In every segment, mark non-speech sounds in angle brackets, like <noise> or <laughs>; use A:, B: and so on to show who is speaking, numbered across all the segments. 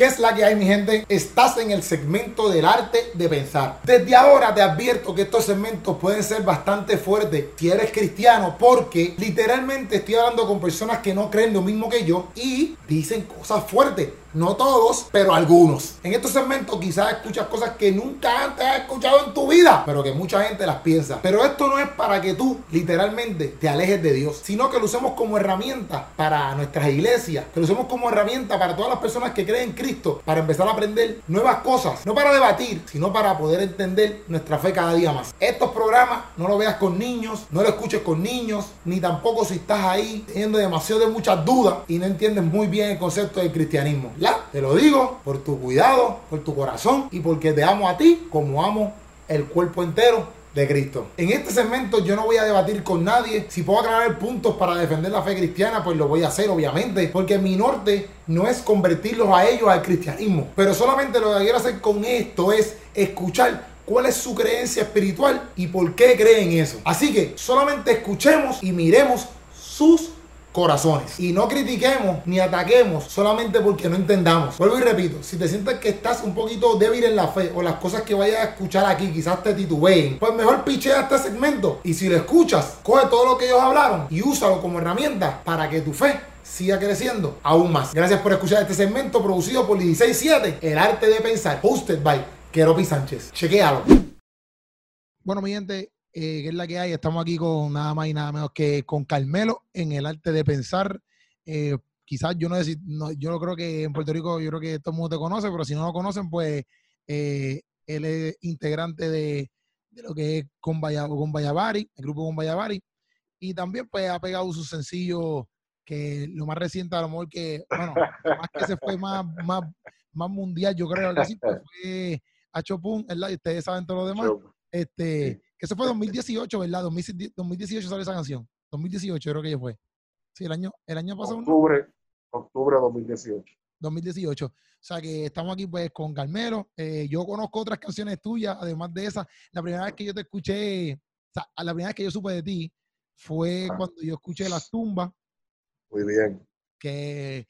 A: ¿Qué es la que hay, mi gente? Estás en el segmento del arte de pensar. Desde ahora te advierto que estos segmentos pueden ser bastante fuertes si eres cristiano, porque literalmente estoy hablando con personas que no creen lo mismo que yo y dicen cosas fuertes. No todos, pero algunos. En estos segmentos quizás escuchas cosas que nunca antes has escuchado en tu vida, pero que mucha gente las piensa. Pero esto no es para que tú literalmente te alejes de Dios, sino que lo usemos como herramienta para nuestras iglesias, que lo usemos como herramienta para todas las personas que creen en Cristo, para empezar a aprender nuevas cosas, no para debatir, sino para poder entender nuestra fe cada día más. Estos programas no lo veas con niños, no lo escuches con niños, ni tampoco si estás ahí teniendo demasiado de muchas dudas y no entiendes muy bien el concepto del cristianismo. Te lo digo por tu cuidado, por tu corazón y porque te amo a ti como amo el cuerpo entero de Cristo. En este segmento yo no voy a debatir con nadie. Si puedo aclarar puntos para defender la fe cristiana, pues lo voy a hacer, obviamente. Porque mi norte no es convertirlos a ellos al cristianismo. Pero solamente lo que quiero hacer con esto es escuchar cuál es su creencia espiritual y por qué creen eso. Así que solamente escuchemos y miremos sus corazones. Y no critiquemos ni ataquemos solamente porque no entendamos. Vuelvo y repito, si te sientes que estás un poquito débil en la fe o las cosas que vayas a escuchar aquí quizás te titubeen, pues mejor pichea este segmento y si lo escuchas, coge todo lo que ellos hablaron y úsalo como herramienta para que tu fe siga creciendo aún más. Gracias por escuchar este segmento producido por 167, El Arte de Pensar, hosted by Keropi Sánchez. Chequealo. Bueno, mi gente, eh, que es la que hay. Estamos aquí con nada más y nada menos que con Carmelo en el arte de pensar. Eh, quizás yo no, no, yo creo que en Puerto Rico, yo creo que todo el mundo te conoce, pero si no lo conocen, pues eh, él es integrante de, lo que es con, con el grupo con Vallabari, y también pues ha pegado su sencillo que lo más reciente a lo mejor que, bueno, más que se fue más, más, más mundial, yo creo que así, pues, fue a Chopin, ¿verdad? Y ustedes saben todo lo demás. Este, que eso fue 2018, ¿verdad? 2018 salió esa canción. 2018 creo que ya fue. Sí, el año, el año pasado.
B: Octubre, octubre de 2018.
A: 2018. O sea que estamos aquí pues con Carmelo. Eh, yo conozco otras canciones tuyas, además de esa. La primera vez que yo te escuché, o sea, la primera vez que yo supe de ti fue ah. cuando yo escuché Las Tumbas.
B: Muy bien.
A: Que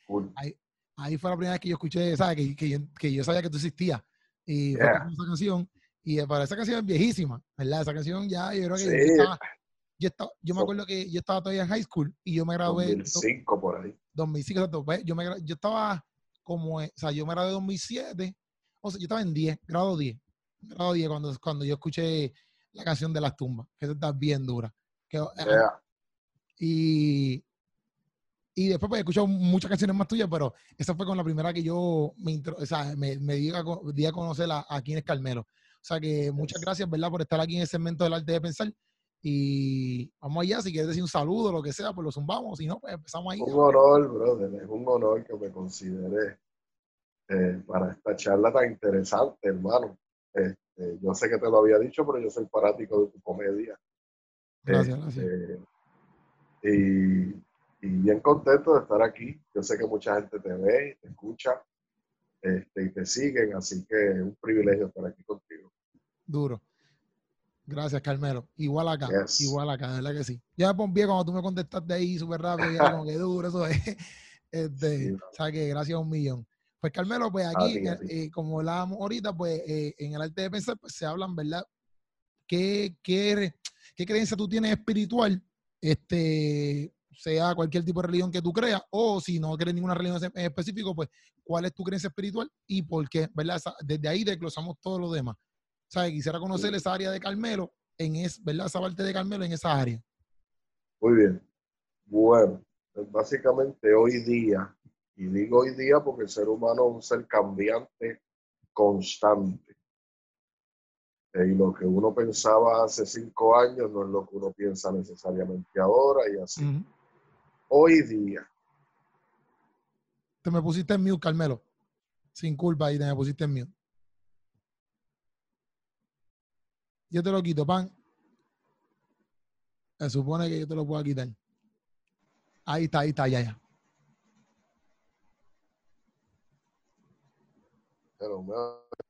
A: ahí, fue la primera vez que yo escuché, ¿sabes? Que, que, yo, sabía que tú existías. Y fue esa canción. Y eh, para esa canción es viejísima, ¿verdad? Esa canción ya, yo creo que yo, estaba, yo, me acuerdo que yo estaba todavía en high school y yo me gradué.
B: 2005 por ahí.
A: 2005, exacto. Pues, yo, me, yo estaba como, o sea, yo me gradué en 2007, o sea, yo estaba en 10, grado 10. Grado 10 cuando, cuando yo escuché la canción de las tumbas, que está bien dura. Que, eh, y, y después pues, he escuchado muchas canciones más tuyas, pero esa fue con la primera que yo me, intro, o sea, me, me di, a, di a conocer a, a quién es Carmelo. O sea que muchas gracias, ¿verdad? Por estar aquí en el segmento del arte de pensar. Y vamos allá, si quieres decir un saludo, lo que sea, pues lo zumbamos. Si no, pues empezamos ahí.
B: Un honor, brother, es un honor que me considere eh, para esta charla tan interesante, hermano. Este, yo sé que te lo había dicho, pero yo soy fanático de tu comedia.
A: Gracias, gracias.
B: Este, y, y, bien contento de estar aquí. Yo sé que mucha gente te ve, te escucha este, y te siguen, así que es un privilegio estar aquí contigo.
A: Duro. Gracias, Carmelo. Igual acá, igual acá, ¿verdad que sí? Ya me pompié cuando tú me contestaste ahí súper rápido, ya como que duro, eso es. <laughs> Este, o sea que gracias a un millón. Pues Carmelo, pues aquí, eh, como hablábamos ahorita, pues eh, en el arte de pensar, pues se hablan, ¿verdad? ¿Qué, qué, qué creencia tú tienes espiritual? Este, sea cualquier tipo de religión que tú creas, o si no crees ninguna religión en específico, pues cuál es tu creencia espiritual y por qué, ¿verdad? Desde ahí desglosamos todo lo demás. Sea, quisiera conocer esa área de Carmelo, en es, ¿verdad? Esa parte de Carmelo en esa área.
B: Muy bien. Bueno, pues básicamente hoy día, y digo hoy día porque el ser humano es un ser cambiante, constante. Y lo que uno pensaba hace cinco años no es lo que uno piensa necesariamente ahora y así hoy día.
A: Te me pusiste en mute, Carmelo. Sin culpa y te me pusiste en mute. Yo te lo quito, pan. Se supone que yo te lo puedo quitar. Ahí está, ahí está, ya, ya.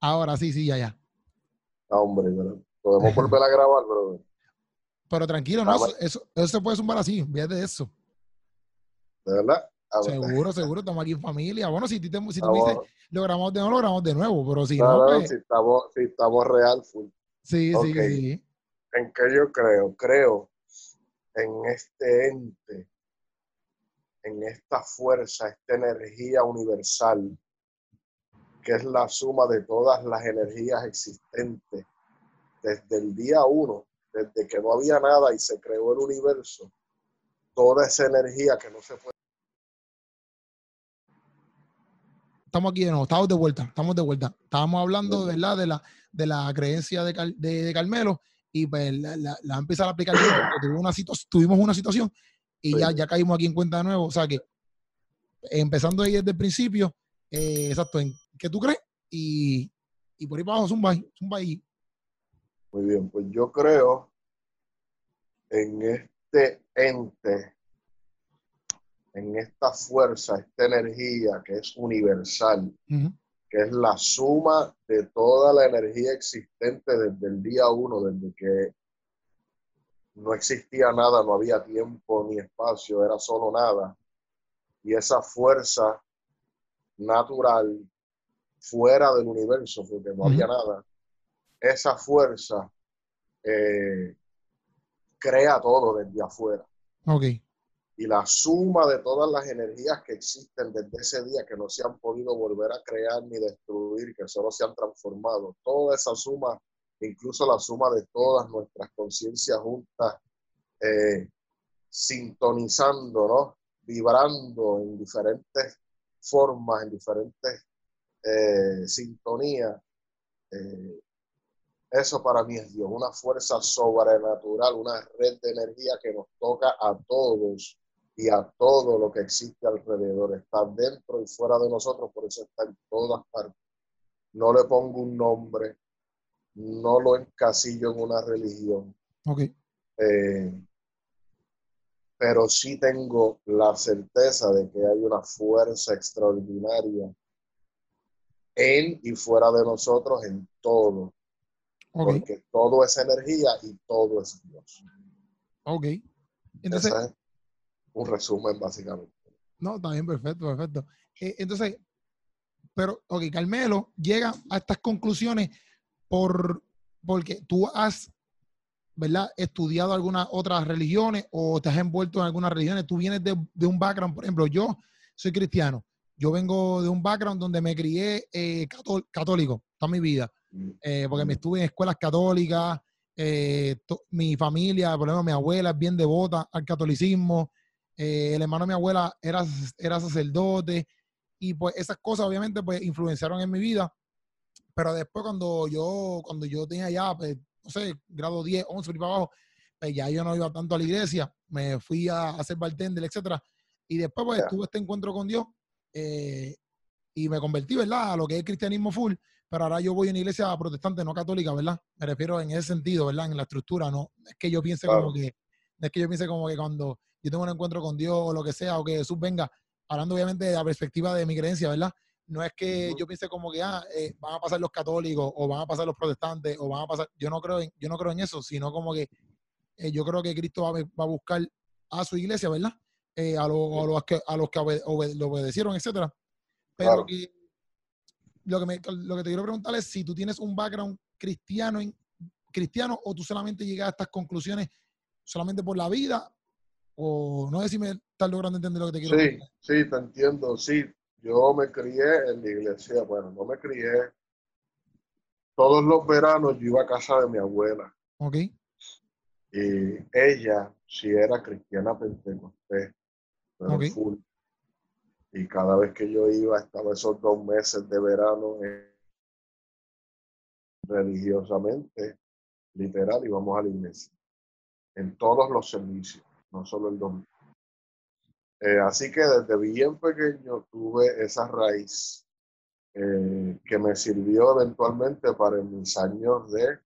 A: Ahora sí, sí, ya, ya.
B: Hombre, podemos volver a grabar, pero. <laughs>
A: Pero tranquilo, no, eso, eso, se puede sumar así, de eso.
B: ¿De verdad?
A: Seguro, seguro, estamos aquí en familia. Bueno, si, si tú me dices, lo grabamos de nuevo, lo grabamos de nuevo, pero si no,
B: pues si, estamos, si estamos real, full.
A: Sí, sí, sí.
B: ¿En qué yo creo? Creo en este ente, en esta fuerza, esta energía universal, que es la suma de todas las energías existentes desde el día uno, desde que no había nada y se creó el universo, toda esa energía que no se puede.
A: Estamos aquí de nuevo, estamos de vuelta, estamos de vuelta. Estábamos hablando, ¿verdad? De la, de la creencia de, de, Carmelo y pues la, la, a empezar a aplicar. tuvimos, una tuvimos una situación y ya, ya caímos aquí en cuenta de nuevo. O sea que empezando ahí desde el principio, eh, exacto, en qué tú crees y, y por ahí para abajo, zumba, zumba ahí.
B: Muy bien, pues yo creo en este ente, en esta fuerza, esta energía que es universal, que es la suma de toda la energía existente desde el día uno, desde que no existía nada, no había tiempo ni espacio, era solo nada. Y esa fuerza natural fuera del universo, porque no había nada, esa fuerza eh, crea todo desde afuera.
A: Okay.
B: Y la suma de todas las energías que existen desde ese día, que no se han podido volver a crear ni destruir, que solo se han transformado, toda esa suma, incluso la suma de todas nuestras conciencias juntas, eh, sintonizando, ¿no? vibrando en diferentes formas, en diferentes eh, sintonías, eh, eso para mí es Dios, una fuerza sobrenatural, una red de energía que nos toca a todos y a todo lo que existe alrededor. Está dentro y fuera de nosotros, por eso está en todas partes. No le pongo un nombre, no lo encasillo en una religión.
A: Okay.
B: Eh, pero sí tengo la certeza de que hay una fuerza extraordinaria en y fuera de nosotros en todo porque todo es energía y todo es Dios.
A: Ok. Entonces, es
B: un resumen básicamente.
A: No, está bien, perfecto, perfecto. Eh, entonces, pero, ok, Carmelo llega a estas conclusiones por, porque tú has, ¿verdad? Estudiado algunas otras religiones o te has envuelto en algunas religiones. Tú vienes de, de un background, por ejemplo, yo soy cristiano. Yo vengo de un background donde me crié eh, católico toda mi vida. Eh, porque me estuve en escuelas católicas, eh, mi familia, por ejemplo, mi abuela es bien devota al catolicismo, eh, el hermano de mi abuela era, era sacerdote, y pues esas cosas obviamente pues influenciaron en mi vida, pero después cuando yo, cuando yo tenía ya, pues, no sé, grado 10, 11, para abajo, pues ya yo no iba tanto a la iglesia, me fui a, hacer bartender, etcétera, y después pues tuve este encuentro con Dios, y me convertí, ¿verdad?, a lo que es cristianismo full, pero ahora yo voy a una iglesia protestante, no católica, ¿verdad? Me refiero en ese sentido, ¿verdad? En la estructura, no es que yo piense como que, es que yo piense como que cuando yo tengo un encuentro con Dios o lo que sea, o que Jesús venga, hablando obviamente de la perspectiva de mi creencia, ¿verdad? No es que yo piense como que ah, eh, van a pasar los católicos o van a pasar los protestantes o van a pasar, yo no creo en, yo no creo en eso, sino como que eh, yo creo que Cristo va, a buscar a su iglesia, ¿verdad? Eh, a, los que, a los que lo obedecieron, etcétera. Pero que lo que, me, lo que te quiero preguntar es si tú tienes un background cristiano, en, cristiano o tú solamente llegas a estas conclusiones solamente por la vida o no sé si me estás logrando entender lo que te quiero
B: decir. Sí, sí, te entiendo. Sí, yo me crié en la iglesia. Bueno, no me crié. Todos los veranos yo iba a casa de mi abuela.
A: Ok.
B: Y ella, si era cristiana pentecostés, pero okay. full. Y cada vez que yo iba, estaba esos dos meses de verano religiosamente, literal, íbamos a la iglesia. En todos los servicios, no solo el domingo. Eh, así que desde bien pequeño tuve esa raíz eh, que me sirvió eventualmente para mis años de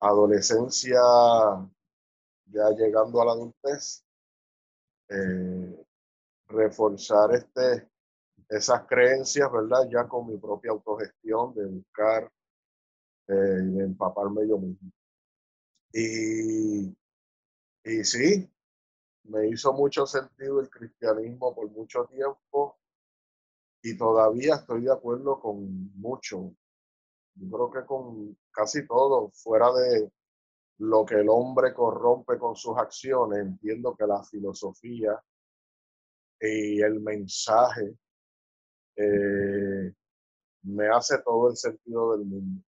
B: adolescencia, ya llegando a la adultez, eh, reforzar este, esas creencias, ¿verdad? Ya con mi propia autogestión de buscar eh, de empaparme yo mismo. Y, y sí, me hizo mucho sentido el cristianismo por mucho tiempo y todavía estoy de acuerdo con mucho. Yo creo que con casi todo, fuera de lo que el hombre corrompe con sus acciones, entiendo que la filosofía y el mensaje eh, me hace todo el sentido del mundo.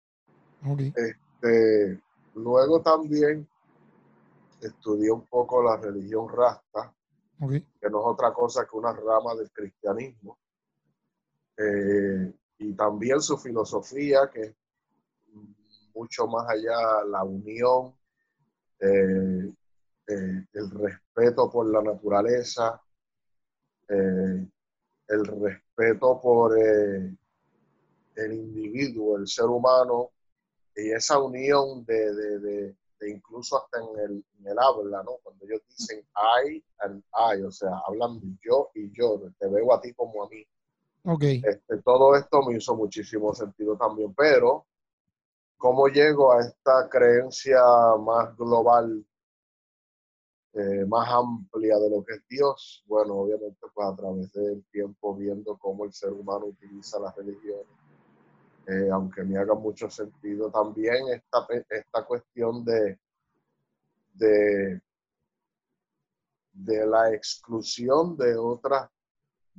B: Este, luego también estudié un poco la religión rasta, que no es otra cosa que una rama del cristianismo. Eh, y también su filosofía, que es mucho más allá la unión, eh, eh, el respeto por la naturaleza, el respeto por el individuo, el ser humano, y esa unión de, incluso hasta en el, en el, habla, ¿no? Cuando ellos dicen I and I, o sea, hablan de yo y yo, te veo a ti como a mí.
A: Okay.
B: Este, todo esto me hizo muchísimo sentido también, pero ¿cómo llego a esta creencia más global, eh, más amplia de lo que es Dios? Bueno, obviamente pues a través del tiempo viendo cómo el ser humano utiliza las religiones, eh, aunque me haga mucho sentido también esta, esta cuestión de, de, de la exclusión de otras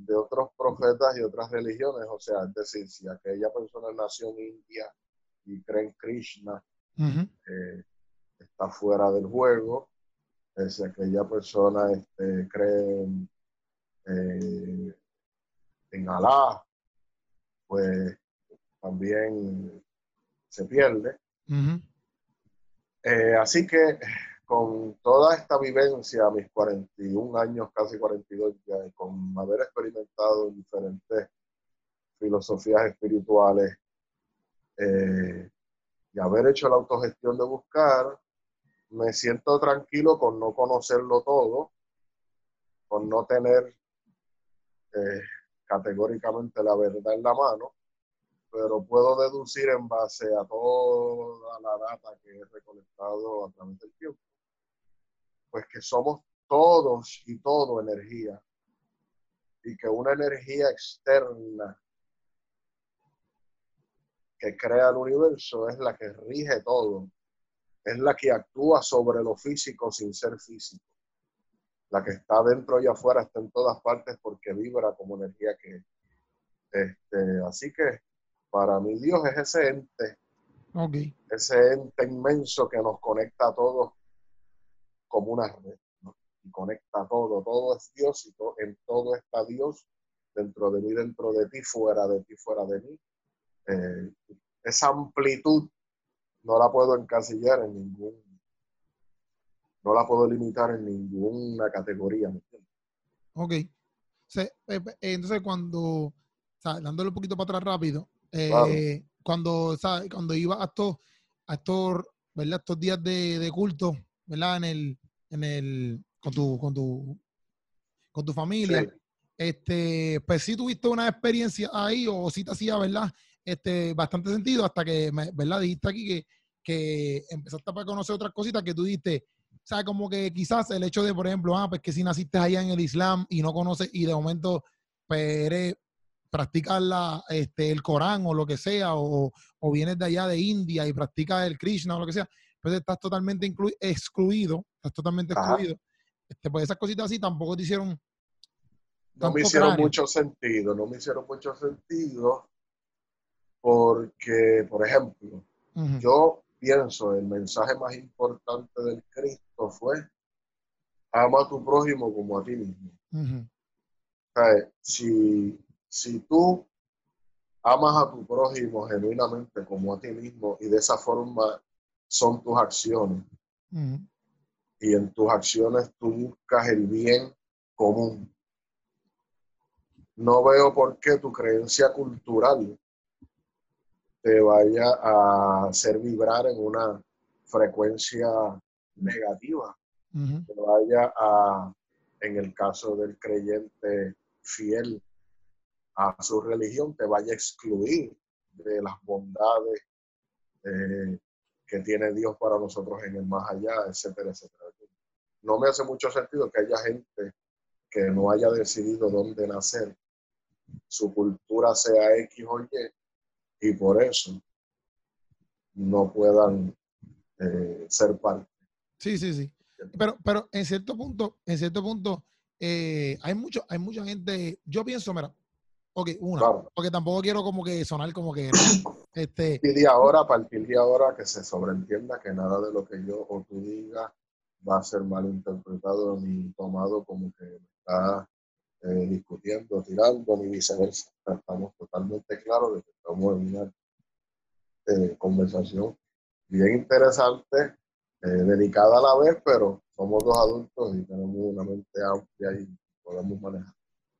B: de otros profetas y otras religiones. O sea, es decir, si aquella persona nació en India y cree en Krishna, eh, está fuera del juego. Eh, si aquella persona este, cree en, eh, en Alá, pues también se pierde. así que con toda esta vivencia, mis 41 años, casi 42 ya, y con haber experimentado diferentes filosofías espirituales eh, y haber hecho la autogestión de buscar, me siento tranquilo con no conocerlo todo, con no tener eh, categóricamente la verdad en la mano, pero puedo deducir en base a toda la data que he recolectado a través del tiempo pues que somos todos y todo energía y que una energía externa que crea el universo es la que rige todo, es la que actúa sobre lo físico sin ser físico. La que está dentro y afuera está en todas partes porque vibra como energía que este, así que para mí Dios es ese ente, ese ente inmenso que nos conecta a todos como una red, Y conecta todo, todo es Dios y en todo está Dios, dentro de mí, dentro de ti, fuera de ti, fuera de mí. Eh, esa amplitud no la puedo encasillar en ningún, no la puedo limitar en ninguna categoría. ¿me
A: ok. Eh, eh, entonces, cuando, dándole un poquito para atrás rápido, cuando, cuando iba a estos, a estos, ¿verdad? estos días de, de culto, ¿verdad? En el, en el, con tu, con tu, con tu familia. Este, pues sí tuviste una experiencia ahí o sí te hacía, ¿verdad? Este, bastante sentido hasta que, ¿verdad? Dijiste aquí que, que empezaste a conocer otras cositas que tú dijiste, sea, como que quizás el hecho de, por ejemplo, ah, pues que si naciste allá en el Islam y no conoces y de momento, pues practicas la, este, el Corán o lo que sea, o, o vienes de allá de India y practicas el Krishna o lo que sea, pues estás totalmente excluido, estás totalmente excluido. Este, pues esas cositas así tampoco te hicieron.
B: No me hicieron mucho sentido, no me hicieron mucho sentido porque, por ejemplo, yo pienso el mensaje más importante del Cristo fue ama a tu prójimo como a ti mismo. si, si tú amas a tu prójimo genuinamente como a ti mismo y de esa forma son tus acciones. Y en tus acciones tú buscas el bien común. No veo por qué tu creencia cultural te vaya a hacer vibrar en una frecuencia negativa. Te vaya a, en el caso del creyente fiel a su religión, te vaya a excluir de las bondades eh, que tiene Dios para nosotros en el más allá, etcétera, etcétera. no me hace mucho sentido que haya gente que no haya decidido dónde nacer, su cultura sea X o Y, y por eso no puedan eh, ser parte.
A: Sí, sí, sí. Pero, pero en cierto punto, en cierto punto, eh, hay mucho, hay mucha gente, yo pienso, mira, ok, una, porque tampoco quiero como que sonar como que <coughs> este.
B: Y ahora, a partir de ahora, que se sobreentienda que nada de lo que yo o tú digas va a ser mal interpretado ni tomado como que está eh, discutiendo, tirando, ni viceversa. Estamos totalmente claros de que estamos en una eh, conversación bien interesante, eh, delicada a la vez, pero somos dos adultos y tenemos una mente amplia y podemos manejar.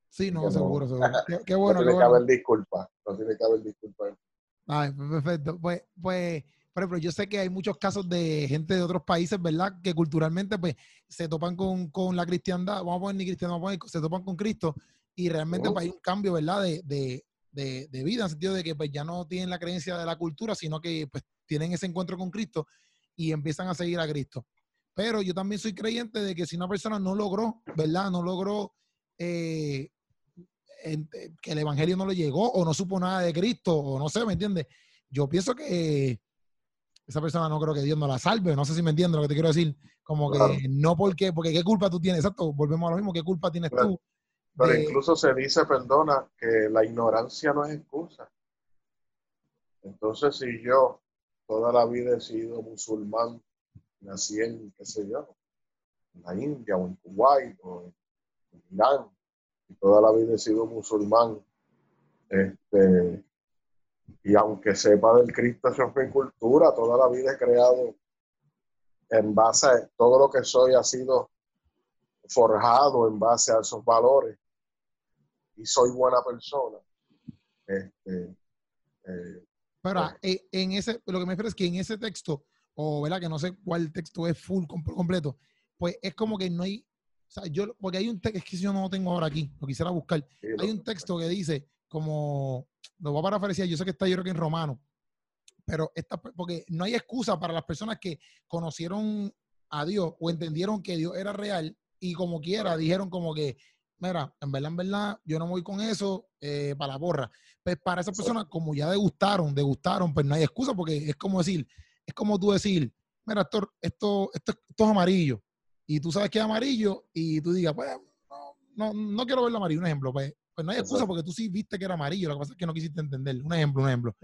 A: Sí, no, seguro, seguro. <laughs> Qué, bueno.
B: No tiene que haber disculpas, no tiene que haber disculpas.
A: Ay, pues, perfecto. Pues, pues, por ejemplo, yo sé que hay muchos casos de gente de otros países, ¿verdad? Que culturalmente, pues, se topan con, con la cristiandad, vamos a poner ni cristiano, vamos a poner, se topan con Cristo y realmente pues, hay un cambio, ¿verdad? De, de, de, de, vida, en el sentido de que pues ya no tienen la creencia de la cultura, sino que pues tienen ese encuentro con Cristo y empiezan a seguir a Cristo. Pero yo también soy creyente de que si una persona no logró, ¿verdad? No logró eh, que el Evangelio no le llegó o no supo nada de Cristo o no sé, ¿me entiendes? Yo pienso que esa persona no creo que Dios no la salve, no sé si me entiendes lo que te quiero decir, como que no porque, porque qué culpa tú tienes, exacto, volvemos a lo mismo, qué culpa tienes tú.
B: Pero incluso se dice, perdona, que la ignorancia no es excusa. Entonces, si yo toda la vida he sido musulmán, nací en, qué sé yo, en la India o en Kuwait o en Irán, y toda la vida he sido musulmán, este, y aunque sepa del Cristo, es cultura, toda la vida he creado en base a todo lo que soy ha sido forjado en base a esos valores. Y soy buena persona. Este,
A: eh, pero eh, en ese, lo que me refiero es que en ese texto, o verdad que no sé cuál texto es full completo, pues es como que no hay, o sea, yo, porque hay un texto, es que yo no lo tengo ahora aquí, lo quisiera buscar. hay un texto que dice, como, lo voy a parafrasear, yo sé que está yo creo que en romano, pero esta, porque no hay excusa para las personas que conocieron a Dios o entendieron que Dios era real y como quiera dijeron como que, mira, en verdad, en verdad, yo no voy con eso eh, para la borra. Pues para esas personas, como ya degustaron, degustaron, pues no hay excusa porque es como decir, es como tú decir, mira, esto, esto, esto, es amarillo. Y tú sabes que es amarillo y tú digas, pues no, no, quiero verlo amarillo. Un ejemplo, pues, pues no hay excusa porque tú sí viste que era amarillo. Lo que pasa es que no quisiste entender. Un ejemplo, un ejemplo.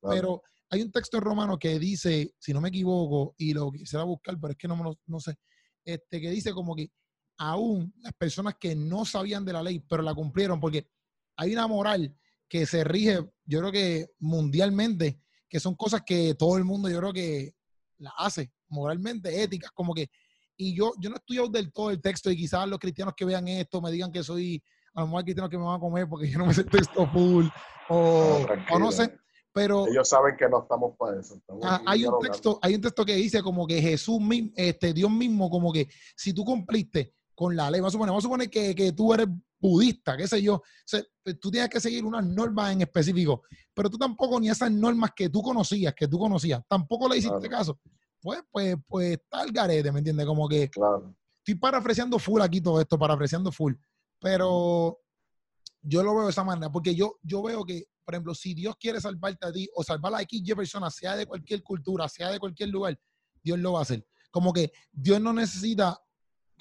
A: Pero hay un texto en romano que dice, si no me equivoco, y lo quisiera buscar, pero es que no, no sé, este, que dice como que aún las personas que no sabían de la ley, pero la cumplieron, porque hay una moral que se rige, yo creo que mundialmente, que son cosas que todo el mundo yo creo que la hace moralmente, éticas, como que, y yo, yo no he estudiado del todo el texto y quizás los cristianos que vean esto me digan que soy, a lo mejor hay cristianos que me van a comer porque yo no me sé texto full, o no, no sé, pero
B: ellos saben que no estamos para eso.
A: Ah, hay un texto, hay un texto que dice como que Jesús mismo, este Dios mismo, como que si tú cumpliste con la ley. Vamos a suponer, vamos a suponer que, que tú eres budista, qué sé yo. Pues, tú tienes que seguir unas normas en específico, pero tú tampoco ni esas normas que tú conocías, que tú conocías, tampoco le hiciste caso. Pues, pues, pues está el garete, ¿me entiendes? Como que
B: claro.
A: estoy parafraseando full aquí todo esto, parafraseando full. Pero yo lo veo de esa manera, porque yo, yo veo que, por ejemplo, si Dios quiere salvarte a ti o salvar a X persona, sea de cualquier cultura, sea de cualquier lugar, Dios lo va a hacer. Como que Dios no necesita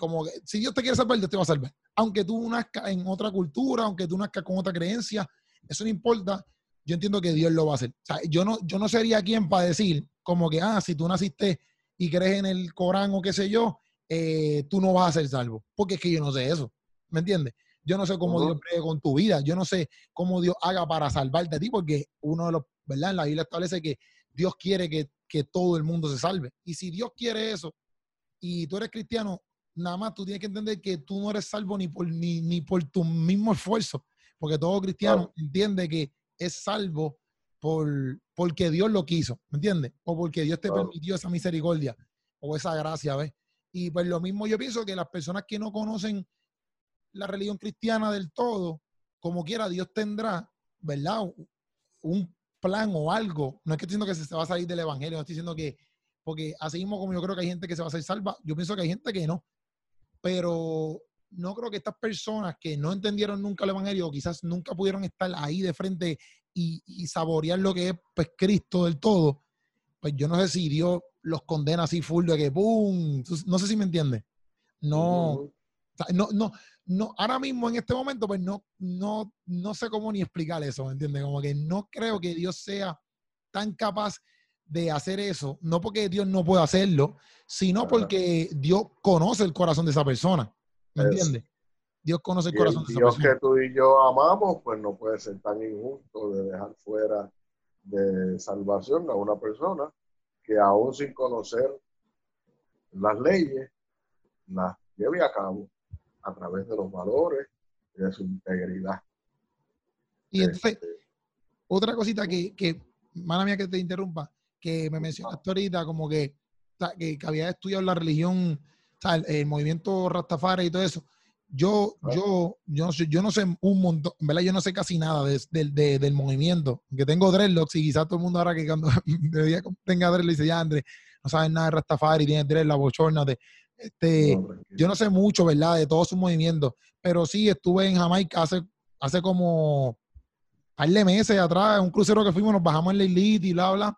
A: como que si Dios te quiere salvar, Dios te va a salvar. Aunque tú nazcas en otra cultura, aunque tú nazcas con otra creencia, eso no importa. Yo entiendo que Dios lo va a hacer. O sea, yo no, yo no sería quien para decir como que, ah, si tú naciste y crees en el Corán o qué sé yo, eh, tú no vas a ser salvo. Porque es que yo no sé eso. ¿Me entiendes? Yo no sé cómo Dios cree con tu vida. Yo no sé cómo Dios haga para salvarte a ti, porque uno de los, ¿verdad? En la Biblia establece que Dios quiere que, que todo el mundo se salve. Y si Dios quiere eso y tú eres cristiano, nada más tú tienes que entender que tú no eres salvo ni por, ni, ni por tu mismo esfuerzo, porque todo cristiano entiende que es salvo por, porque Dios lo quiso, ¿me entiendes? O porque Dios te permitió esa misericordia o esa gracia, ¿ves? Y pues lo mismo yo pienso que las personas que no conocen la religión cristiana del todo, como quiera, Dios tendrá, ¿verdad? Un plan o algo. No es que estoy diciendo que se va a salir del evangelio, no estoy diciendo que, porque así mismo como yo creo que hay gente que se va a hacer salva, yo pienso que hay gente que no, pero no creo que estas personas que no entendieron nunca el Evangelio, o quizás nunca pudieron estar ahí de frente y, y saborear lo que es pues, Cristo del todo, pues yo no sé si Dios los condena así full de que ¡pum! No sé si me entiende. No, no, no, no, ahora mismo en este momento, pues no, no, no sé cómo ni explicar eso, ¿me entiendes? Como que no creo que Dios sea tan capaz de hacer eso, no porque Dios no pueda hacerlo, sino porque Dios conoce el corazón de esa persona, ¿me entiendes? Dios conoce el corazón de esa
B: persona. Dios que tú y yo amamos, pues no puede ser tan injusto de dejar fuera de salvación a una persona que aún sin conocer las leyes, las lleve a cabo a través de los valores y de su integridad.
A: Y entonces, este, otra cosita que, que, mala mía que te interrumpa, que me mencionaste ahorita, como que, que, había estudiado la religión, el, movimiento Rastafari y todo eso. Yo, yo, yo, no sé, yo no sé un montón, ¿verdad? Yo no sé casi nada de, del movimiento. Que tengo dreadlocks y quizás todo el mundo ahora que cuando <laughs> tenga dreadlocks dice, ya, André, no sabes nada de Rastafari, tiene dreadlocks, la este, yo no sé mucho, ¿verdad? De todos sus movimientos, pero sí estuve en Jamaica hace, hace como par de meses atrás, un crucero que fuimos, nos bajamos en la islita y bla, bla.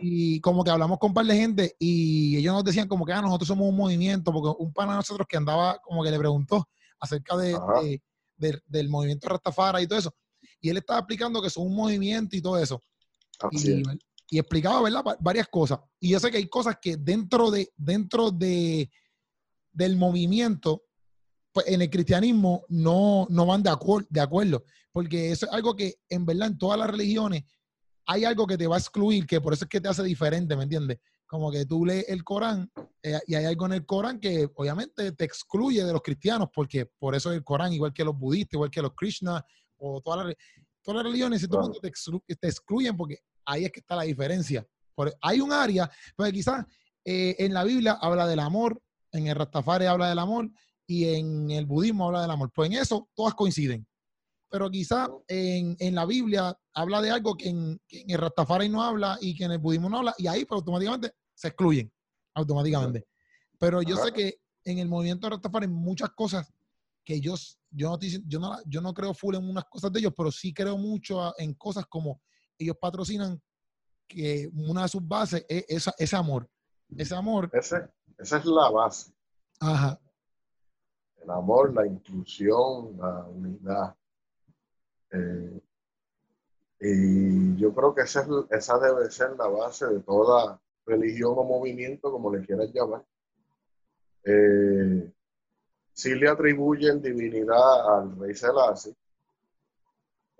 A: Y como que hablamos con un par de gente y ellos nos decían como que ah, nosotros somos un movimiento, porque un pana de nosotros que andaba como que le preguntó acerca de, del movimiento Rastafara y todo eso. Y él estaba explicando que son un movimiento y todo eso. y, y explicaba, ¿verdad? varias cosas. Y yo sé que hay cosas que dentro de, dentro de, del movimiento, pues en el cristianismo no, no van de, de acuerdo, porque eso es algo que en verdad en todas las religiones hay algo que te va a excluir, que por eso es que te hace diferente, ¿me entiendes? Como que tú lees el Corán eh, y hay algo en el Corán que obviamente te excluye de los cristianos, porque por eso el Corán, igual que los budistas, igual que los Krishna o todas las, todas las religiones, te, te excluyen porque ahí es que está la diferencia. hay un área, pues quizás eh, en la Biblia habla del amor, en el Rastafari habla del amor y en el budismo habla del amor. Pues en eso todas coinciden. Pero quizás en, la Biblia habla de algo que en, el Rastafari no habla y que en el budismo no habla y ahí pues, automáticamente se excluyen, automáticamente. Pero yo sé que en el movimiento Rastafari muchas cosas que yo, yo, no, yo, no, yo no creo full en unas cosas de ellos, pero sí creo mucho en cosas como ellos patrocinan que una de sus bases es ese amor. Ese amor.
B: esa es la base.
A: Ajá.
B: El amor, la inclusión, la unidad. Eh, y yo creo que esa, esa debe ser la base de toda religión o movimiento, como le quieras llamar. Eh, si le atribuyen divinidad al rey Selassie,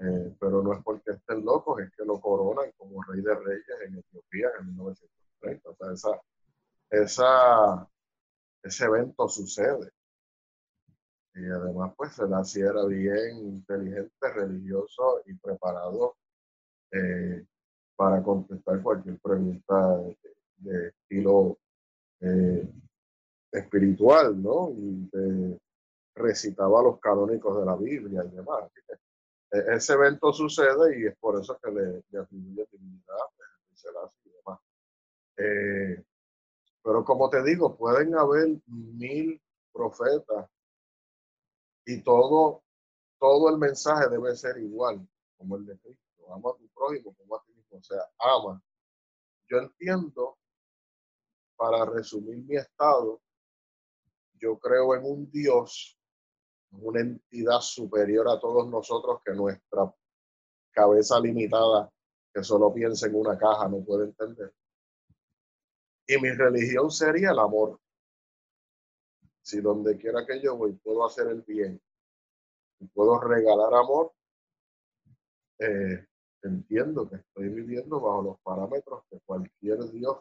B: eh, pero no es porque estén locos, es que lo coronan como rey de reyes en Etiopía en 1930. O sea, esa, ese evento sucede. Y además, pues, Selassie era bien inteligente, religioso y preparado eh, para contestar cualquier pregunta de, estilo eh, espiritual, ¿no? Y recitaba los canónicos de la Biblia y demás. Ese evento sucede y es por eso que le, le atribuye divinidad y demás. Eh, pero como te digo, pueden haber mil profetas y todo, todo el mensaje debe ser igual como el de Cristo. Ama a tu prójimo como a ti mismo. O sea, ama. Yo entiendo, para resumir mi estado, yo creo en un Dios una entidad superior a todos nosotros que nuestra cabeza limitada, que solo piensa en una caja, no puede entender. Y mi religión sería el amor. Si donde quiera que yo voy puedo hacer el bien y puedo regalar amor, eh, entiendo que estoy viviendo bajo los parámetros de cualquier Dios,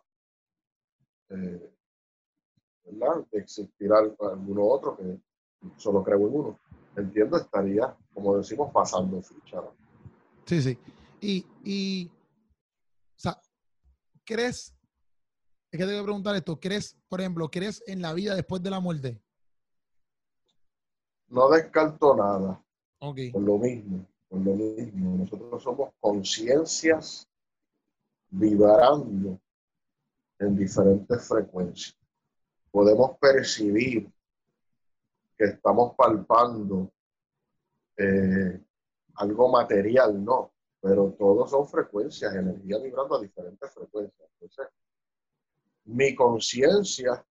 B: eh, ¿verdad? Existirá alguno otro que solo creo en uno. Entiendo, estaría, como decimos, pasando ficha.
A: Sí, sí. Y, y, o sea, ¿crees? Es que te voy a preguntar esto. ¿Crees, por ejemplo, crees en la vida después de la muerte?
B: No descarto nada. Ok. Por lo mismo, por lo mismo. Nosotros somos conciencias vibrando en diferentes frecuencias. Podemos percibir que estamos palpando eh, algo material, no, pero todos son frecuencias, energía vibrando a diferentes frecuencias. Entonces, mi conciencia,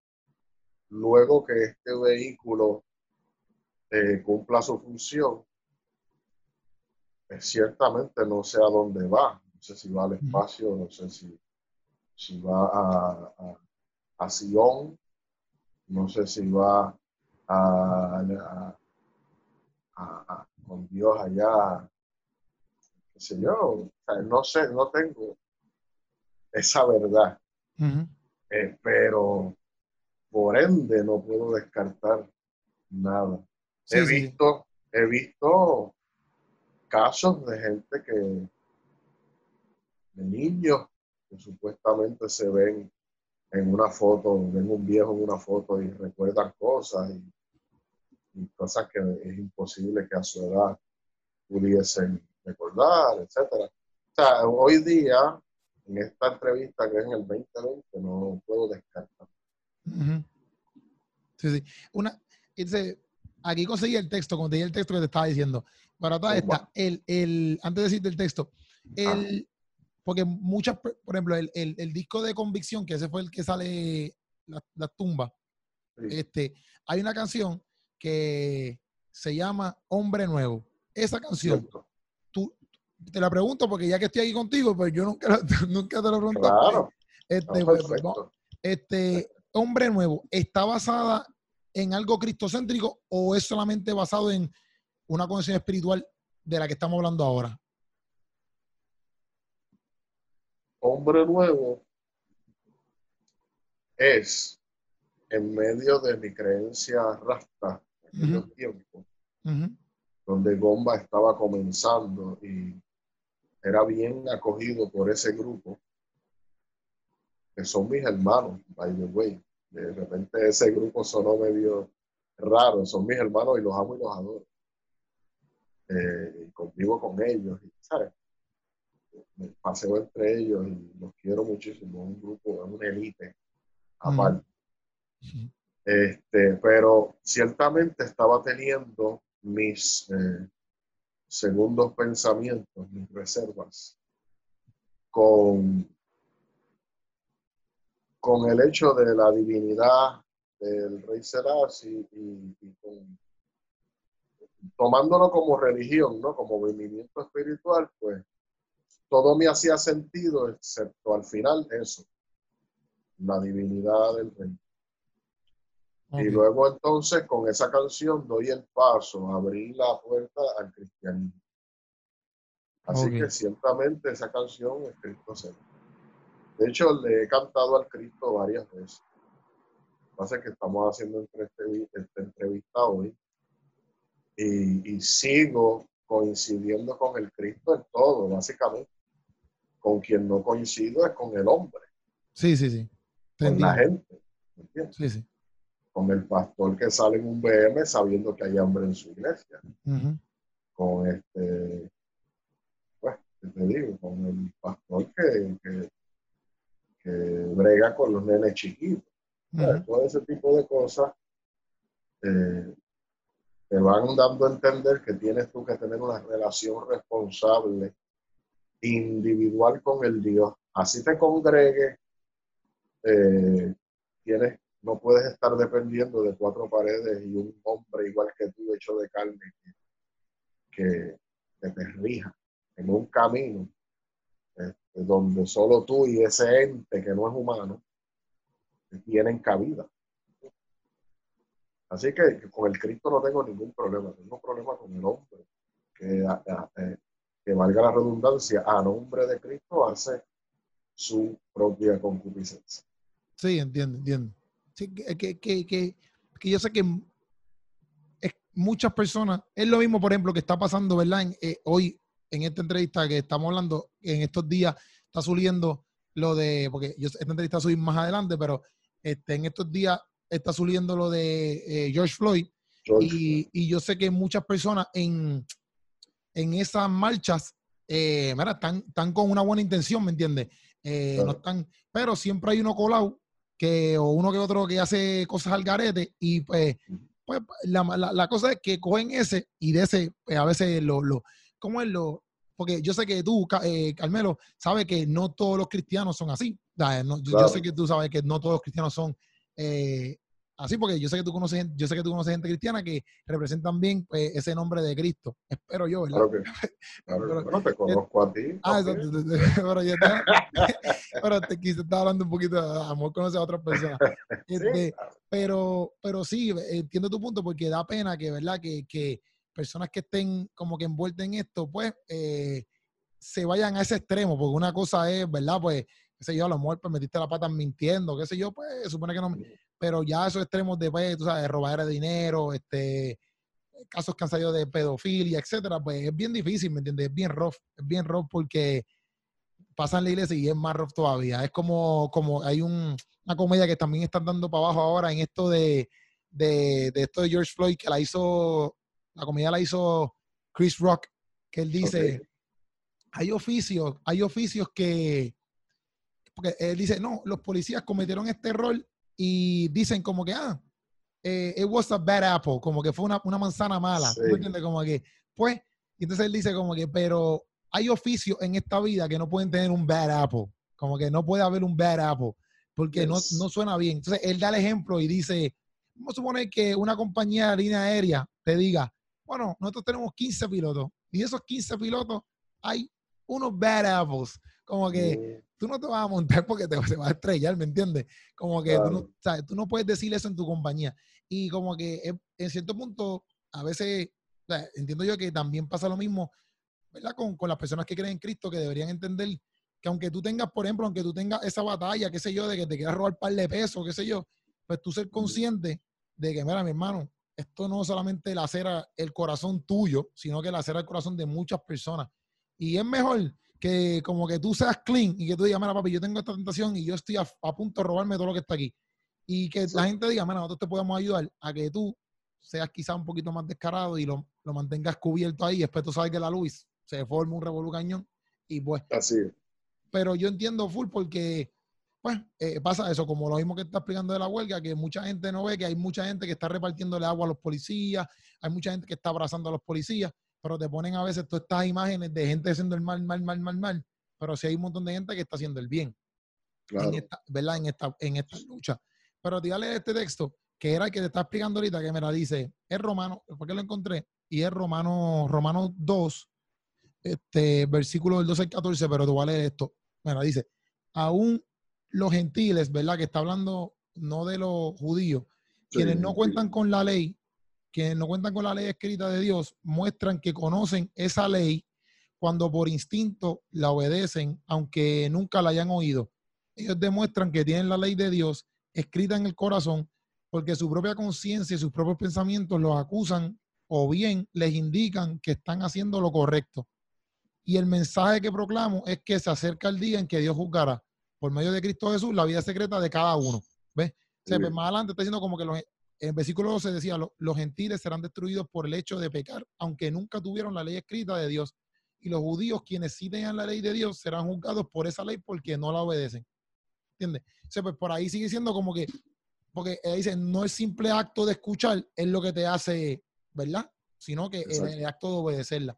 B: luego que este vehículo eh, cumpla su función, ciertamente no sé a dónde va, no sé si va al espacio, no sé si, si va a, a, a Sion, no sé si va a, con Dios allá, qué sé yo, no sé, no tengo esa verdad, eh, pero por ende no puedo descartar nada. he visto, he visto casos de gente que, de niños que supuestamente se ven en una foto, ven un viejo en una foto y recuerdan cosas y, cosas que es imposible que a su edad pudiesen recordar, etcétera. O sea, hoy día, en esta entrevista que es en el 2020, no puedo descartar.
A: Sí, sí. Una, dice, aquí conseguí el texto, como te el texto que te estaba diciendo. Para toda esta, el, el, antes de decirte el texto, el, porque muchas, por ejemplo, el, el, disco de convicción, que ese fue el que sale la, la tumba, este, hay una canción que se llama Hombre Nuevo. Esa canción, tú, te la pregunto porque ya que estoy aquí contigo, pues yo nunca, <laughs> nunca te lo pregunto.
B: Claro.
A: Este, pues, este, Hombre Nuevo, ¿está basada en algo cristocéntrico o es solamente basado en una conexión espiritual de la que estamos hablando ahora?
B: hombre nuevo es en medio de mi creencia rasta tiempos, donde Gomba estaba comenzando y era bien acogido por ese grupo, que son mis hermanos, by the way. De repente ese grupo sonó medio raro, son mis hermanos y los amo y los adoro. Eh, y convivo con ellos, ¿sabes? me paseo entre ellos y los quiero muchísimo. Un grupo, es una élite aparte. Este, pero ciertamente estaba teniendo mis eh, segundos pensamientos, mis reservas, con, con el hecho de la divinidad del rey Selassie y, y con, tomándolo como religión, ¿no? Como movimiento espiritual, pues todo me hacía sentido, excepto al final eso, la divinidad del rey. Y luego entonces con esa canción doy el paso, abrí la puerta al cristianismo. Así que ciertamente esa canción es Cristo De hecho, le he cantado al Cristo varias veces. Pasa que estamos haciendo esta entrevista hoy y, y sigo coincidiendo con el Cristo en todo, básicamente con quien no coincido es con el hombre.
A: Sí, sí, sí.
B: Con la gente.
A: Sí, sí.
B: Con el pastor que sale en un BM sabiendo que hay hambre en su iglesia. Con este, pues, ¿qué te digo? Con el pastor que, que, brega con los nenes chiquitos. Todo ese tipo de cosas eh, te van dando a entender que tienes tú que tener una relación responsable individual con el Dios. Así te congregue, eh, tienes, no puedes estar dependiendo de cuatro paredes y un hombre igual que tú, hecho de carne, que, te rija en un camino este, donde solo tú y ese ente que no es humano tienen cabida. Así que, con el Cristo no tengo ningún problema, tengo problema con el hombre que eh, que valga la redundancia, a nombre de Cristo hace su propia concupiscencia.
A: Sí, entiendo, entiendo. Sí, que, que, que, yo sé que muchas personas, es lo mismo, por ejemplo, que está pasando, ¿verdad? Eh, hoy, en esta entrevista que estamos hablando, en estos días está subiendo lo de, porque yo, esta entrevista subir más adelante, pero este, en estos días está subiendo lo de eh, George Floyd. y, y, yo sé que muchas personas en, en esas marchas, eh, están, están, con una buena intención, ¿me entiendes? Eh, no están, pero siempre hay uno colado que, o uno que otro que hace cosas al garete y pues pues la, la, la, cosa es que cogen ese y de ese, pues, a veces lo, lo, ¿cómo es lo? Porque yo sé que tú, eh, Carmelo, sabes que no todos los cristianos son así. yo, yo, sé que tú sabes que no todos los cristianos son eh, así porque yo sé que tú conoces yo sé que tú conoces gente cristiana que representan bien pues, ese nombre de Cristo espero yo ¿verdad?
B: Claro que, <laughs> claro, pero, bueno, te conozco a ti
A: ah eso, <laughs> pero yo te, <laughs> pero te quise estar hablando un poquito de amor conoce a otras personas. Este, pero pero sí entiendo tu punto porque da pena que verdad que, que personas que estén como que envueltas en esto pues eh, se vayan a ese extremo porque una cosa es verdad pues qué sé yo a lo mejor pues metiste la pata mintiendo qué sé yo pues supone que no pero ya esos extremos de, pues, tú sabes, robar de dinero, este, casos que han salido de pedofilia, etcétera, pues es bien difícil, ¿me entiendes? Es bien rough, es bien rough porque pasan la iglesia y es más rough todavía. Es como, como hay un, una comedia que también están dando para abajo ahora en esto de, de, de esto de George Floyd, que la hizo, la comedia la hizo Chris Rock, que él dice, hay oficios, hay oficios que, porque él dice, no, los policías cometieron este error y dicen como que, ah, eh, it was a bad apple, como que fue una, una manzana mala. Sí. ¿Me entiendes? Como que, pues, y entonces él dice como que, pero hay oficios en esta vida que no pueden tener un bad apple, como que no puede haber un bad apple, porque yes. no, no suena bien. Entonces él da el ejemplo y dice, vamos a suponer que una compañía de línea aérea te diga, bueno, nosotros tenemos 15 pilotos y de esos 15 pilotos hay unos bad apples, como que tú no te vas a montar porque te, te vas a estrellar, ¿me entiendes? Como que claro. tú, no, ¿sabes? tú no puedes decir eso en tu compañía. Y como que en cierto punto, a veces, o sea, entiendo yo que también pasa lo mismo, ¿verdad? Con, con las personas que creen en Cristo, que deberían entender que aunque tú tengas, por ejemplo, aunque tú tengas esa batalla, qué sé yo, de que te quieras robar un par de pesos, qué sé yo, pues tú ser consciente de que, mira, mi hermano, esto no solamente lacera el corazón tuyo, sino que lacera el corazón de muchas personas. Y es mejor que como que tú seas clean y que tú digas, mira, papi, yo tengo esta tentación y yo estoy a, a punto de robarme todo lo que está aquí. Y que sí. la gente diga, mira, nosotros te podemos ayudar a que tú seas quizá un poquito más descarado y lo, lo mantengas cubierto ahí. Y después tú sabes que la luz se forma un revolú cañón y pues.
B: Así.
A: Pero yo entiendo full porque, pues, eh, pasa eso, como lo mismo que está explicando de la huelga, que mucha gente no ve que hay mucha gente que está repartiéndole agua a los policías, hay mucha gente que está abrazando a los policías pero te ponen a veces todas estas imágenes de gente haciendo el mal, mal, mal, mal, mal, pero sí hay un montón de gente que está haciendo el bien. Claro. En esta, ¿verdad? En esta, en esta lucha. Pero dígale este texto, que era el que te está explicando ahorita, que me la dice, es Romano, porque lo encontré, y es Romano, Romano 2, este, versículo del 12 al 14, pero te voy a leer esto. Mira, dice, aún los gentiles, ¿verdad? Que está hablando no de los judíos, sí, quienes no cuentan con la ley, quienes no cuentan con la ley escrita de Dios muestran que conocen esa ley cuando por instinto la obedecen, aunque nunca la hayan oído. Ellos demuestran que tienen la ley de Dios escrita en el corazón porque su propia conciencia y sus propios pensamientos los acusan o bien les indican que están haciendo lo correcto. Y el mensaje que proclamo es que se acerca el día en que Dios juzgará por medio de Cristo Jesús la vida secreta de cada uno. ¿Ves? O sea, pues más adelante está diciendo como que los, en versículo 12 decía, los gentiles serán destruidos por el hecho de pecar, aunque nunca tuvieron la ley escrita de Dios. Y los judíos, quienes sí tenían la ley de Dios, serán juzgados por esa ley porque no la obedecen. ¿Entiendes? O sea, pues por ahí sigue siendo como que, porque dice, no es simple acto de escuchar, es lo que te hace, ¿verdad? Sino que el, el, acto de obedecerla.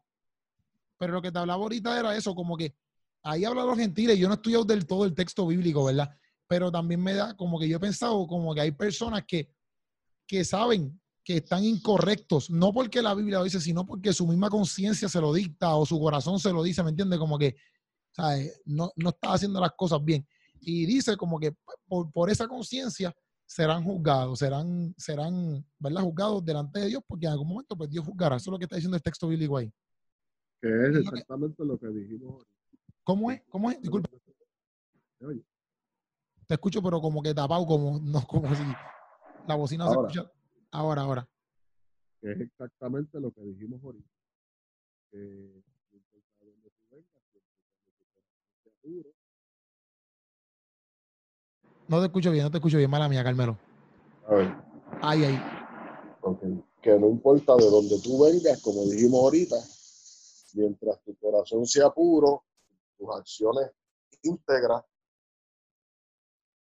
A: Pero lo que te hablaba ahorita era eso, como que ahí habla los gentiles, yo no estudiado del todo el texto bíblico, ¿verdad? Pero también me da como que yo he pensado como que hay personas que que saben que están incorrectos, no porque la Biblia lo dice, sino porque su misma conciencia se lo dicta o su corazón se lo dice, ¿me entiende? Como que ¿sabes? No, no está haciendo las cosas bien. Y dice como que por, por esa conciencia serán juzgados, serán, serán, ¿verdad? Juzgados delante de Dios, porque en algún momento pues Dios juzgará. Eso es lo que está diciendo el texto bíblico ahí.
B: Que es exactamente lo que dijimos.
A: ¿Cómo es? ¿Cómo es? Disculpa. Te escucho, pero como que tapado, como, no, como si la bocina ahora, se escucha. Ahora, ahora.
B: Que es exactamente lo que dijimos ahorita. Que.
A: No te escucho bien, no te escucho bien, mala mía, Carmelo.
B: A ver.
A: Ahí, ahí.
B: Okay. Que no importa de donde tú vengas, como dijimos ahorita, mientras tu corazón sea puro, tus acciones íntegras,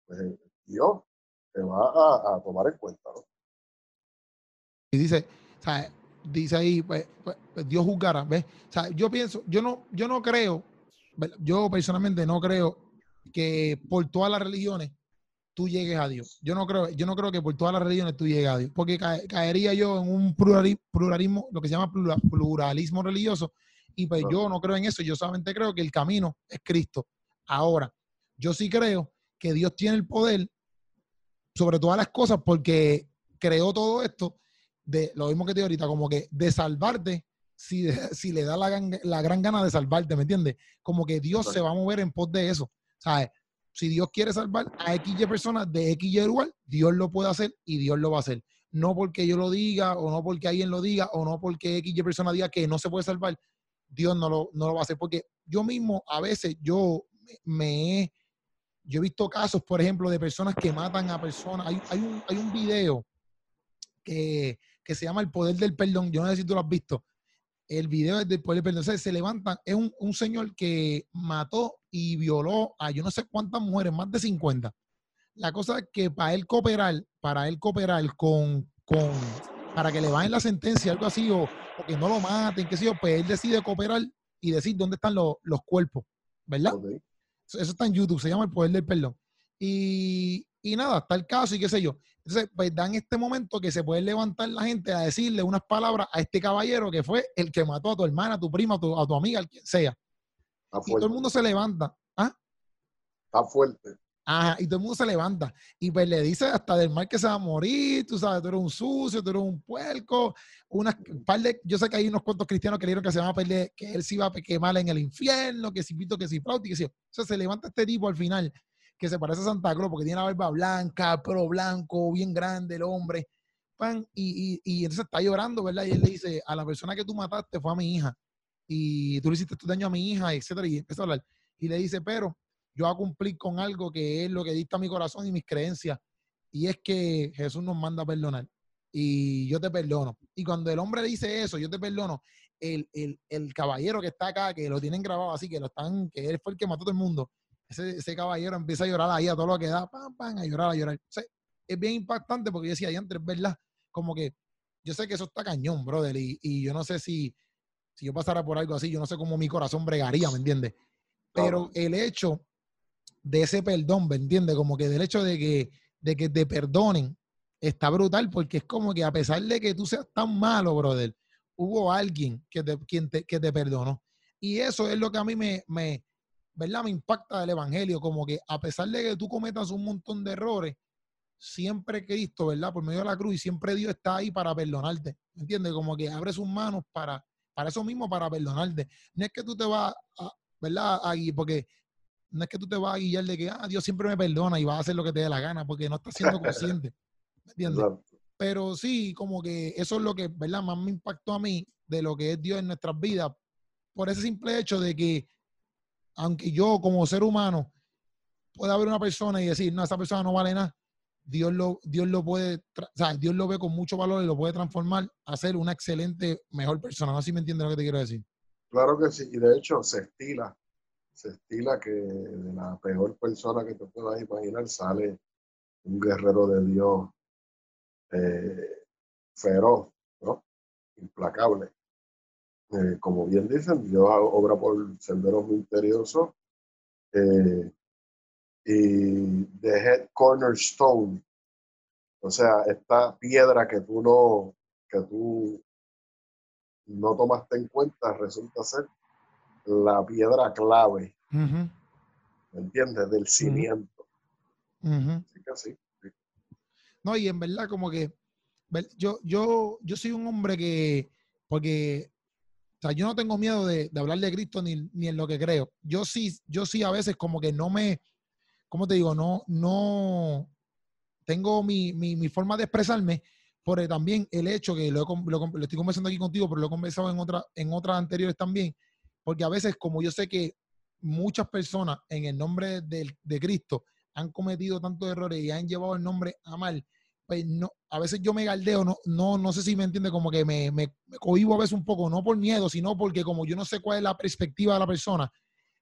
B: pues Dios te va a, a tomar en cuenta, ¿no?
A: y dice, dice ahí, pues, pues, pues Dios juzgará, ¿ves? O sea, yo pienso, yo no, yo no creo, yo personalmente no creo que por todas las religiones tú llegues a Dios. Yo no creo, yo no creo que por todas las religiones tú llegues a Dios, porque caería yo en un pluralismo, lo que se llama pluralismo religioso, y pues yo no creo en eso, yo solamente creo que el camino es Cristo. Ahora, yo sí creo que Dios tiene el poder sobre todas las cosas porque creó todo esto de lo mismo que te digo ahorita, como que de salvarte si, <laughs> si le da la, la, gran gana de salvarte, ¿me entiendes? Como que Dios se va a mover en pos de eso. ¿Sabes? Si Dios quiere salvar a XY personas de XY lugar, Dios lo puede hacer y Dios lo va a hacer. No porque yo lo diga, o no porque alguien lo diga, o no porque XY persona diga que no se puede salvar, Dios no lo, no lo va a hacer. Porque yo mismo, a veces, yo me he, yo he visto casos, por ejemplo, de personas que matan a personas. Hay, un, video que, se llama El Poder del Perdón. Yo no sé si tú lo has visto el video es del pueblo perdón. se levantan, es un, señor que mató y violó a yo no sé cuántas mujeres, más de 50. La cosa es que para él cooperar, para él cooperar con, con para que le bajen la sentencia, algo así, o, que no lo maten, qué sé yo, pues él decide cooperar y decir dónde están los, cuerpos, ¿verdad? Eso, eso está en YouTube, se llama El Poder del Perdón. Y, y nada, está el caso y qué sé yo. Entonces, pues dan este momento que se puede levantar la gente a decirle unas palabras a este caballero que fue el que mató a tu hermana, a tu prima, a tu, a tu amiga, al quien sea. y todo el mundo se levanta. ¿Ah?
B: Está fuerte.
A: Ajá, y todo el mundo se levanta. Y pues le dice hasta del mal que se va a morir, tú sabes, tú eres un sucio, tú eres un puerco. Unas, par de, yo sé que hay unos cuantos cristianos que le dijeron que se van a perder, que él se iba a quemar en el infierno, que si pito, que si flauta, que si. O sea, se levanta este tipo al final que se parece a Santa Claus porque tiene la barba blanca, pelo blanco, bien grande el hombre. Pan, y, y, entonces está llorando, ¿verdad? Y él le dice, a la persona que tú mataste fue a mi hija. Y tú le hiciste tu daño a mi hija, etcétera. Y empieza a hablar. Y le dice, pero yo a cumplir con algo que es lo que dicta mi corazón y mis creencias. Y es que Jesús nos manda a perdonar. Y yo te perdono. Y cuando el hombre dice eso, yo te perdono, el, el, el caballero que está acá, que lo tienen grabado así, que lo están, que él fue el que mató a todo el mundo, ese, caballero empieza a llorar ahí a todo lo que da, pam, pam, a llorar, a llorar. es bien impactante porque yo decía, antes, ¿verdad? Como que yo sé que eso está cañón, brother, y, yo no sé si, si yo pasara por algo así, yo no sé cómo mi corazón bregaría, ¿me entiendes? Pero el hecho de ese perdón, ¿me entiendes? Como que del hecho de que, de que te perdonen, está brutal porque es como que a pesar de que tú seas tan malo, brother, hubo alguien que te, quien te, que te perdonó. Y eso es lo que a mí me, me, ¿verdad? Me impacta del Evangelio, como que a pesar de que tú cometas un montón de errores, siempre Cristo, ¿verdad? Por medio de la cruz, y siempre Dios está ahí para perdonarte, ¿me entiendes? Como que abre sus manos para, para eso mismo, para perdonarte. No es que tú te vas, ¿verdad? Ahí, porque no es que tú te vas a guiar de que, ah, Dios siempre me perdona y va a hacer lo que te dé la gana, porque no estás siendo consciente, ¿me entiendes? Pero sí, como que eso es lo que, ¿verdad? Más me impactó a mí de lo que es Dios en nuestras vidas, por ese simple hecho de que aunque yo como ser humano pueda ver una persona y decir, no, esa persona no vale nada, Dios lo, Dios lo puede, o sea, Dios lo ve con mucho valor y lo puede transformar a ser una excelente, mejor persona. No sé si me entiendes lo que te quiero decir.
B: Claro que sí, y de hecho se estila, se estila que de la peor persona que te puedas imaginar sale un guerrero de Dios eh, feroz. Implacable. Eh, como bien dicen, Dios obra por senderos misteriosos. Eh, y The Head Cornerstone, o sea, esta piedra que tú no, que tú no tomaste en cuenta, resulta ser la piedra clave, ¿me entiendes? Del cimiento. Así que sí,
A: No, y en verdad como que yo, yo, yo soy un hombre que, porque o sea, yo no tengo miedo de, hablar de Cristo ni, ni, en lo que creo. Yo sí, yo sí a veces como que no me, ¿cómo te digo? No, no tengo mi, mi, forma de expresarme por también el hecho que lo, lo, estoy conversando aquí contigo, pero lo he conversado en, otra, en otras anteriores también, porque a veces como yo sé que muchas personas en el nombre de, de Cristo han cometido tantos errores y han llevado el nombre a mal, pues no, a veces yo me galdeo, no, no, no sé si me entiende, como que me, me, cohibo a veces un poco, no por miedo, sino porque como yo no sé cuál es la perspectiva de la persona,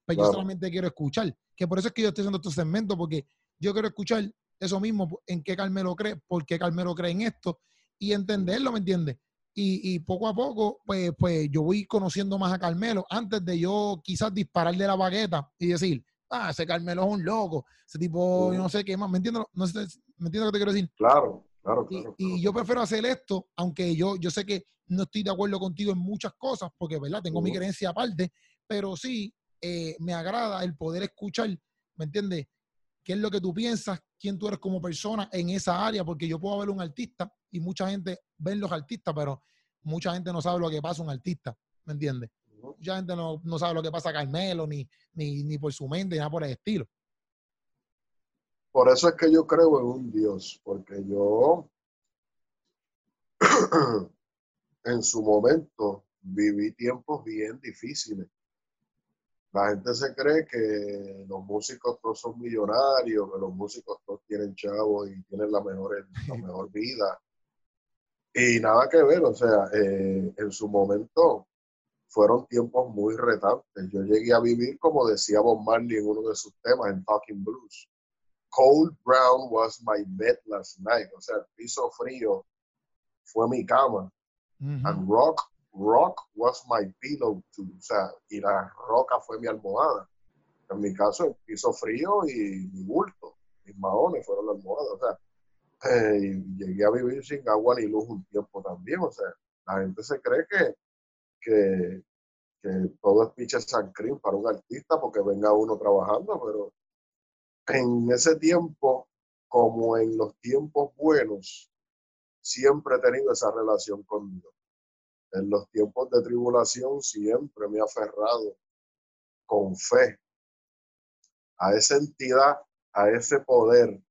A: pues yo solamente quiero escuchar. Que por eso es que yo estoy haciendo estos segmentos, porque yo quiero escuchar eso mismo, en qué Carmelo cree, por qué Carmelo cree en esto, y entenderlo, ¿me entiendes? Y, y, poco a poco, pues, pues yo voy conociendo más a Carmelo antes de yo quizás disparar de la bagueta y decir, ah, ese Carmelo es un loco, ese tipo, yo no sé qué más, ¿me entiendes? No sé, ¿me entiendes lo que te quiero decir?
B: Claro, claro, claro.
A: Y, yo prefiero hacer esto, aunque yo, yo sé que no estoy de acuerdo contigo en muchas cosas, porque, ¿verdad? Tengo mi creencia aparte, pero sí eh, me agrada el poder escuchar, ¿me entiendes? ¿Qué es lo que tú piensas? ¿Quién tú eres como persona en esa área? Porque yo puedo ver un artista y mucha gente ve los artistas, pero mucha gente no sabe lo que pasa un artista, ¿me entiendes? Mucha gente no, sabe lo que pasa a Carmelo, ni, ni, ni por su mente, ni nada por el estilo.
B: Por eso es que yo creo en un Dios, porque yo <clears throat> en su momento viví tiempos bien difíciles. La gente se cree que los músicos todos son millonarios, que los músicos todos tienen chavos y tienen la mejor, la mejor vida. Y nada que ver, o sea, eh, en su momento fueron tiempos muy retantes. Yo llegué a vivir, como decía Bob Marley en uno de sus temas, en Talking Blues. Cold brown was my bed last night. O sea, el piso frío fue mi cama. And rock, rock was my pillow too. O sea, y la roca fue mi almohada. En mi caso, el piso frío y mi bulto, mis maones fueron la almohada. O sea, eh, llegué a vivir sin agua ni luz un tiempo también. O sea, la gente se cree que, que, que todo es piche San para un artista porque venga uno trabajando, pero en ese tiempo, como en los tiempos buenos, siempre he tenido esa relación con Dios. En los tiempos de tribulación siempre me he aferrado con fe a esa entidad, a ese poder,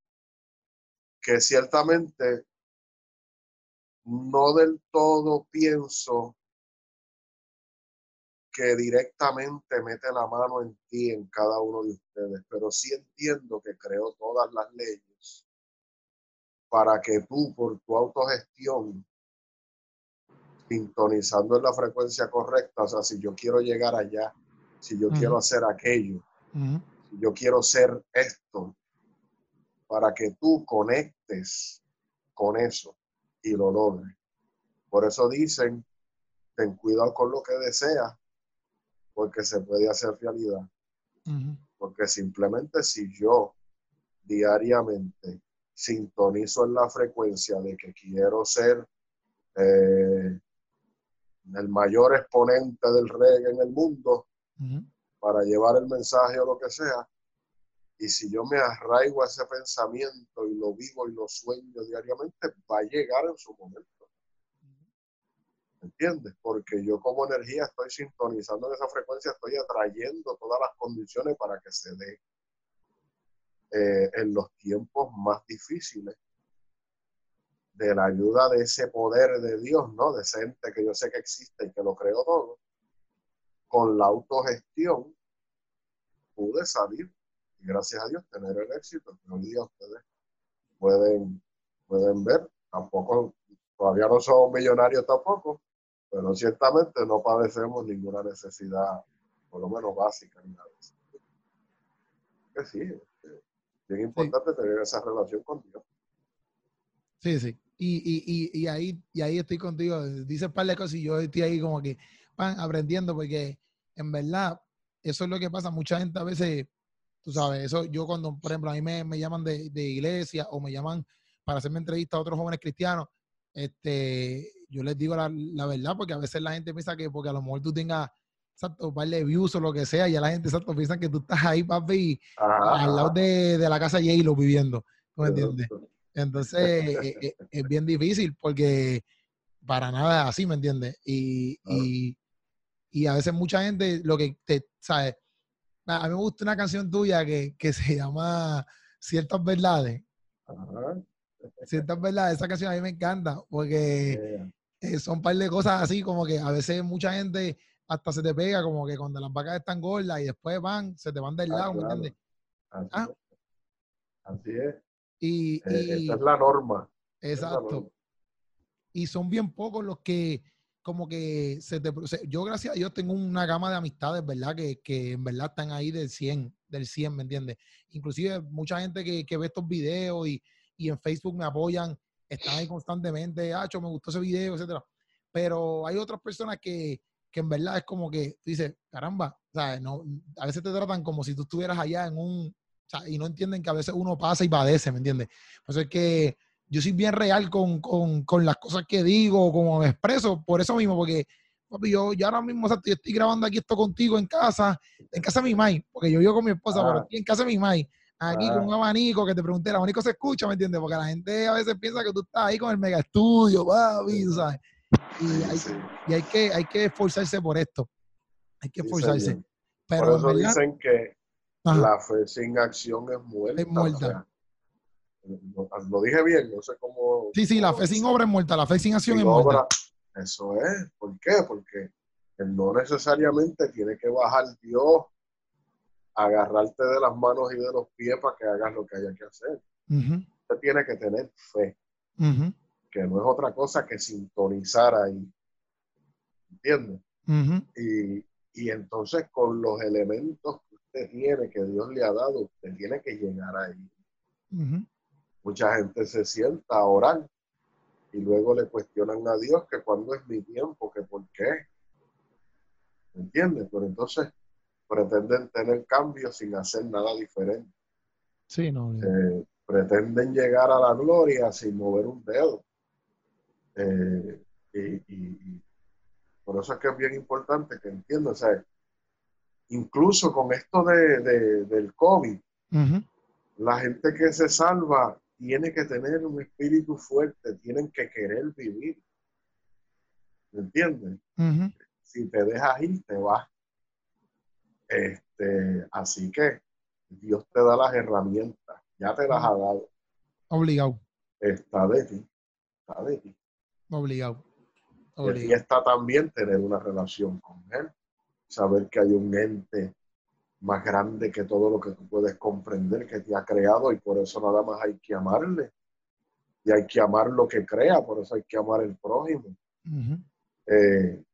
B: que ciertamente no del todo pienso que directamente mete la mano en ti, en cada uno de ustedes, pero sí entiendo que creó todas las leyes para que tú, por tu autogestión, sintonizando en la frecuencia correcta, o sea, si yo quiero llegar allá, si yo quiero hacer aquello, si yo quiero ser esto, para que tú conectes con eso y lo logres. Por eso dicen, ten cuidado con lo que deseas, porque se puede hacer realidad. Porque simplemente si yo diariamente sintonizo en la frecuencia de que quiero ser eh, el mayor exponente del reggae en el mundo para llevar el mensaje o lo que sea, y si yo me arraigo a ese pensamiento y lo vivo y lo sueño diariamente, va a llegar en su momento. ¿Entiendes? Porque yo como energía estoy sintonizando en esa frecuencia, estoy atrayendo todas las condiciones para que se dé eh, en los tiempos más difíciles de la ayuda de ese poder de Dios, ¿no? De ese ente que yo sé que existe y que lo creo todo, con la autogestión pude salir y gracias a Dios tener el éxito que hoy día ustedes pueden, pueden ver. Tampoco, todavía no somos millonarios tampoco, pero ciertamente no padecemos ninguna necesidad, por lo menos básica, ni nada. Que sí, es bien importante tener esa relación con Dios.
A: Sí, sí. Y, y, y, y, ahí, y ahí estoy contigo. Dice un par de cosas y yo estoy ahí como que van aprendiendo porque en verdad eso es lo que pasa. Mucha gente a veces, tú sabes, eso yo cuando, por ejemplo, a mí me, me llaman de, de iglesia o me llaman para hacerme entrevista a otros jóvenes cristianos, este, yo les digo la, la, verdad, porque a veces la gente piensa que porque a lo mejor tú tengas exacto, un par de views o lo que sea, y a la gente exacto, piensa que tú estás ahí, papi, al lado de, de, la casa J-Lo viviendo, ¿tú me entiendes? Entonces, e, e, es, bien difícil porque para nada es así, ¿me entiendes? Y, y, y, a veces mucha gente lo que te, ¿sabes? A mí me gusta una canción tuya que, que se llama Ciertas Verdades. Ciertas Verdades, esa canción a mí me encanta porque eh, son un par de cosas así como que a veces mucha gente hasta se te pega como que cuando las vacas están gordas y después van, se te van del ah, lado, ¿me entiendes?
B: Así, ah. así es.
A: Y,
B: eh, esa es la norma.
A: Exacto. Y son bien pocos los que como que se te... Yo gracias a Dios tengo una gama de amistades, ¿verdad? Que, que en verdad están ahí del 100, del 100, ¿me entiendes? Inclusive mucha gente que, que ve estos videos y, y en Facebook me apoyan están ahí constantemente, hacho, me gustó ese video, etcétera. Pero hay otras personas que, que en verdad es como que tú dices, caramba, ¿sabes? No, a veces te tratan como si tú estuvieras allá en un, y no entienden que a veces uno pasa y padece, ¿me entiendes? Por eso es que yo soy bien real con, con, con las cosas que digo, como me expreso, por eso mismo, porque papi, yo, yo ahora mismo o sea, yo estoy grabando aquí esto contigo en casa, en casa de mi mai, porque yo vivo con mi esposa, pero
B: Ah.
A: aquí en casa de mi mai, aquí
B: Ah.
A: con un abanico que te pregunté, el abanico se escucha, ¿me entiendes? Porque la gente a veces piensa que tú estás ahí con el mega estudio, papi, ¿sabes? Y hay,
B: Sí,
A: y hay que, hay que esforzarse por esto. Hay que esforzarse. Pero
B: Por
A: en
B: eso
A: verdad,
B: dicen que
A: ajá,
B: la fe sin acción es muerta.
A: Es muerta.
B: Lo, lo dije bien, no sé cómo.
A: sí, sí, la fe sin obra es muerta, la fe sin acción
B: Sin
A: es muerta.
B: Eso es. ¿Por qué? Porque no necesariamente tiene que bajar Dios, agarrarte de las manos y de los pies para que hagas lo que haya que hacer.
A: Ujú,
B: Usted tiene que tener fe, que no es otra cosa que sintonizar ahí. ¿Entiendes? Y, y entonces con los elementos que usted tiene, que Dios le ha dado, usted tiene que llegar ahí.
A: ujú.
B: Mucha gente se sienta a orar y luego le cuestionan a Dios que cuándo es mi tiempo, que por qué. ¿Me entiendes? Pero entonces pretenden tener cambios sin hacer nada diferente.
A: Sí, no.
B: Eh, pretenden llegar a la gloria sin mover un dedo. Eh, y, y- y por eso es que es bien importante que entiendan, o sea, incluso con esto de, de- del COVID, la gente que se salva tiene que tener un espíritu fuerte, tienen que querer vivir. ¿Me entiendes? Si te dejas ir, te vas. Este, así que Dios te da las herramientas, ya te las ha dado.
A: Obligado,
B: Está de ti, está de ti.
A: obligado. Obligado.
B: está también tener una relación con Él, saber que hay un ente más grande que todo lo que tú puedes comprender, que te ha creado y por eso nada más hay que amarle. Y hay que amar lo que crea, por eso hay que amar el prójimo.
A: Ujú.
B: Eh,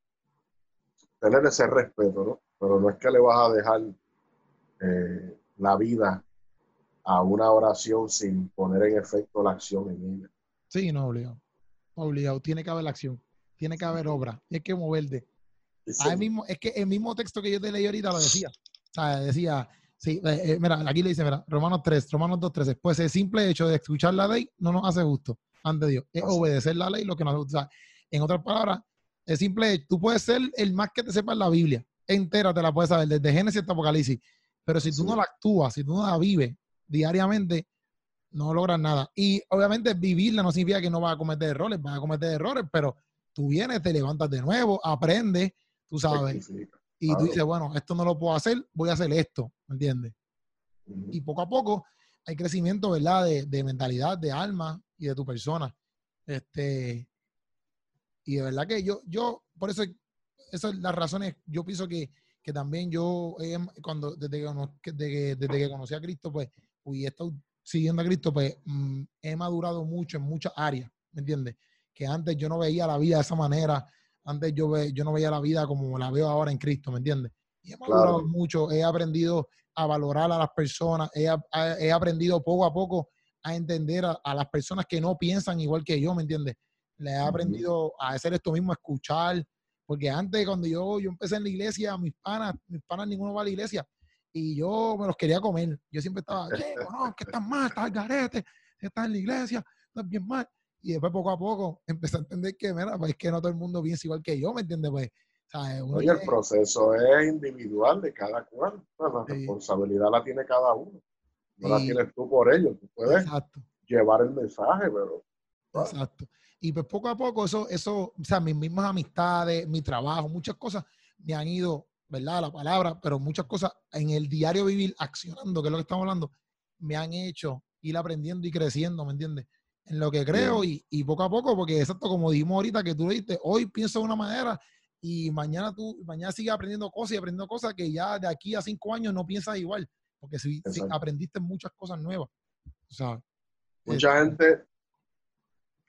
B: tener ese respeto, ¿no? Pero no es que le vas a dejar eh, la vida a una oración sin poner en efecto la acción en ella.
A: Sí, no, obligado. Obligado. Tiene que haber acción. Tiene que haber obra. Hay que moverte. Ahí mismo, es que el mismo texto que yo te leí ahorita lo decía. Sea, decía, sí, eh, eh, mira, aquí le dice, mira, Romanos 3, Romanos 2, 13. Pues el simple hecho de escuchar la ley no nos hace justo ante Dios. Es obedecer la ley lo que nos gusta. O sea, en otras palabras, el simple hecho, tú puedes ser el más que te sepa la Biblia. Entera te la puedes saber, desde Génesis hasta Apocalipsis. Pero si tú no la actúas, si tú no la vives diariamente, no logras nada. Y obviamente vivirla no significa que no vas a cometer errores, vas a cometer errores, pero tú vienes, te levantas de nuevo, aprendes, tú sabes,
B: rectifica.
A: Y tú dices, bueno, esto no lo puedo hacer, voy a hacer esto, ¿me entiendes? Y poco a poco hay crecimiento, ¿verdad? De, de mentalidad, de alma y de tu persona. Este, y de verdad que yo, yo, por eso, esas son las razones, yo pienso que, que también yo, eh, cuando, que, desde, que, desde que conocí a Cristo, pues, y he estado siguiendo a Cristo, pues, mm, he madurado mucho en muchas áreas, ¿me entiendes? Que antes yo no veía la vida de esa manera, antes yo, ve, yo no veía la vida como la veo ahora en Cristo, ¿me entiendes? Y he madurado
B: Claro.
A: mucho, he aprendido a valorar a las personas, he, he aprendido poco a poco a entender a, a las personas que no piensan igual que yo, ¿me entiendes? Le he aprendido a hacer esto mismo, a escuchar, porque antes cuando yo, yo empecé en la iglesia, mis panas, mis panas ninguno va a la iglesia, y yo me los quería comer. Yo siempre estaba, no, que estás mal, estás al garete, estás en la iglesia, estás bien mal. Y después poco a poco <laughs> empecé a entender que, mira, pues es que no todo el mundo piensa igual que yo, ¿me entiendes? Pues, ¿sabes? Uno
B: Oye, el
A: tiene-
B: proceso es individual de cada cual. Bueno, la
A: Sí.
B: responsabilidad la tiene cada uno. No la tienes tú por ello. Tú puedes
A: Exacto.
B: llevar el mensaje, pero.
A: Exacto. Y pues poco a poco eso, eso, o sea, mis mismas amistades, mi trabajo, muchas cosas me han ido, ¿verdad? La palabra, pero muchas cosas en el diario vivir, accionando, que es lo que estamos hablando, me han hecho ir aprendiendo y creciendo, ¿me entiendes? En lo que creo y, y poco a poco, porque exacto, como dijimos ahorita que tú dijiste, hoy pienso de una manera y mañana tú, mañana sigues aprendiendo cosas y aprendiendo cosas que ya de aquí a cinco años no piensas igual, porque si, aprendiste muchas cosas nuevas, ¿sabes?
B: mucha
A: Este,
B: gente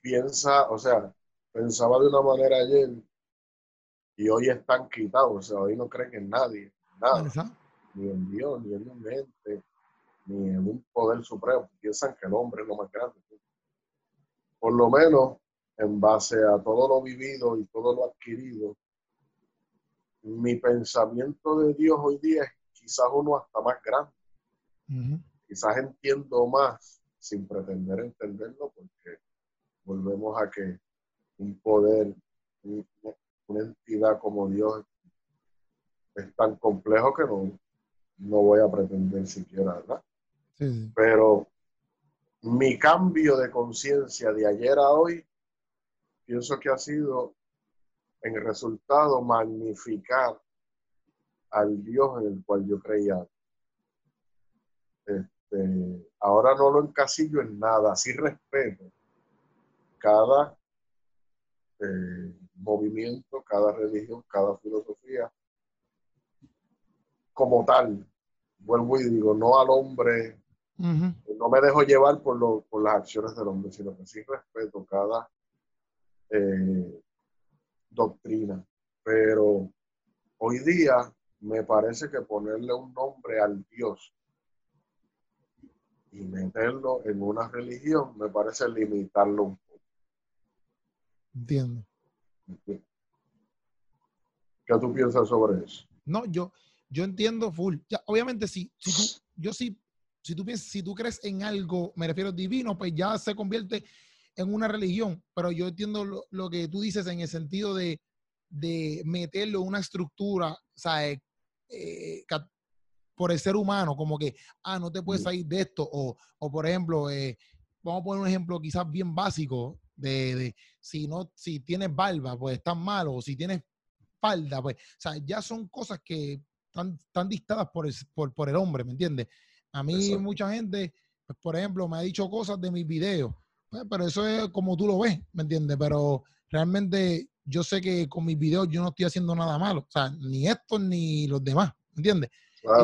B: piensa, o sea, pensaba de una manera ayer y hoy están quitados. O sea, hoy no creen en nadie, nada, ni en Dios, ni en un ente, ni en un poder supremo. Piensan que el hombre es lo más grande. Por lo menos en base a todo lo vivido y todo lo adquirido, mi pensamiento de Dios hoy día es quizás uno hasta más grande. Quizás entiendo más sin pretender entenderlo porque volvemos a que un poder, una entidad como Dios es tan complejo que no, no voy a pretender siquiera, ¿verdad? Pero mi cambio de conciencia de ayer a hoy, pienso que ha sido en resultado magnificar al Dios en el cual yo creía. Este, ahora no lo encasillo en nada, sí respeto cada eh, movimiento, cada religión, cada filosofía como tal. Vuelvo y digo, no al hombre no me dejo llevar por, lo, por las acciones del hombre, sino que sí respeto cada eh, doctrina. Pero hoy día me parece que ponerle un nombre al Dios y meterlo en una religión me parece limitarlo un poco.
A: Entiendo.
B: ¿Qué tú piensas sobre eso?
A: No, yo, yo entiendo full. Ya, obviamente, sí, tú, yo sí si tú piensas, si tú crees en algo, me refiero divino, pues ya se convierte en una religión. Pero yo entiendo lo, que tú dices en el sentido de, de meterlo en una estructura, ¿sabes? Eh, por el ser humano, como que, ah, no te puedes salir de esto, o, o por ejemplo, eh, vamos a poner un ejemplo quizás bien básico de, de, si no, si tienes barba, pues estás malo, o si tienes falda, pues, o sea, ya son cosas que están, están dictadas por el, por, por el hombre, ¿me entiendes? A mí mucha gente, pues, por ejemplo, me ha dicho cosas de mis videos, pues, pero eso es como tú lo ves, ¿me entiendes? Pero realmente yo sé que con mis videos yo no estoy haciendo nada malo, o sea, ni estos ni los demás, ¿me entiendes?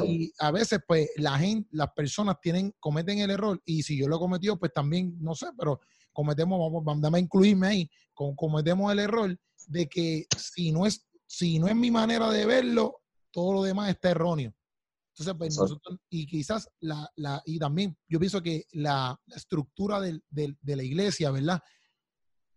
A: Y a veces, pues, la gente, las personas tienen, cometen el error, y si yo lo he cometido, pues también, no sé, pero cometemos, vamos, vamos a incluirme ahí, cometemos el error de que si no es, si no es mi manera de verlo, todo lo demás está erróneo. Entonces, pues nosotros, y quizás la, la, y también yo pienso que la, estructura de la iglesia, ¿verdad?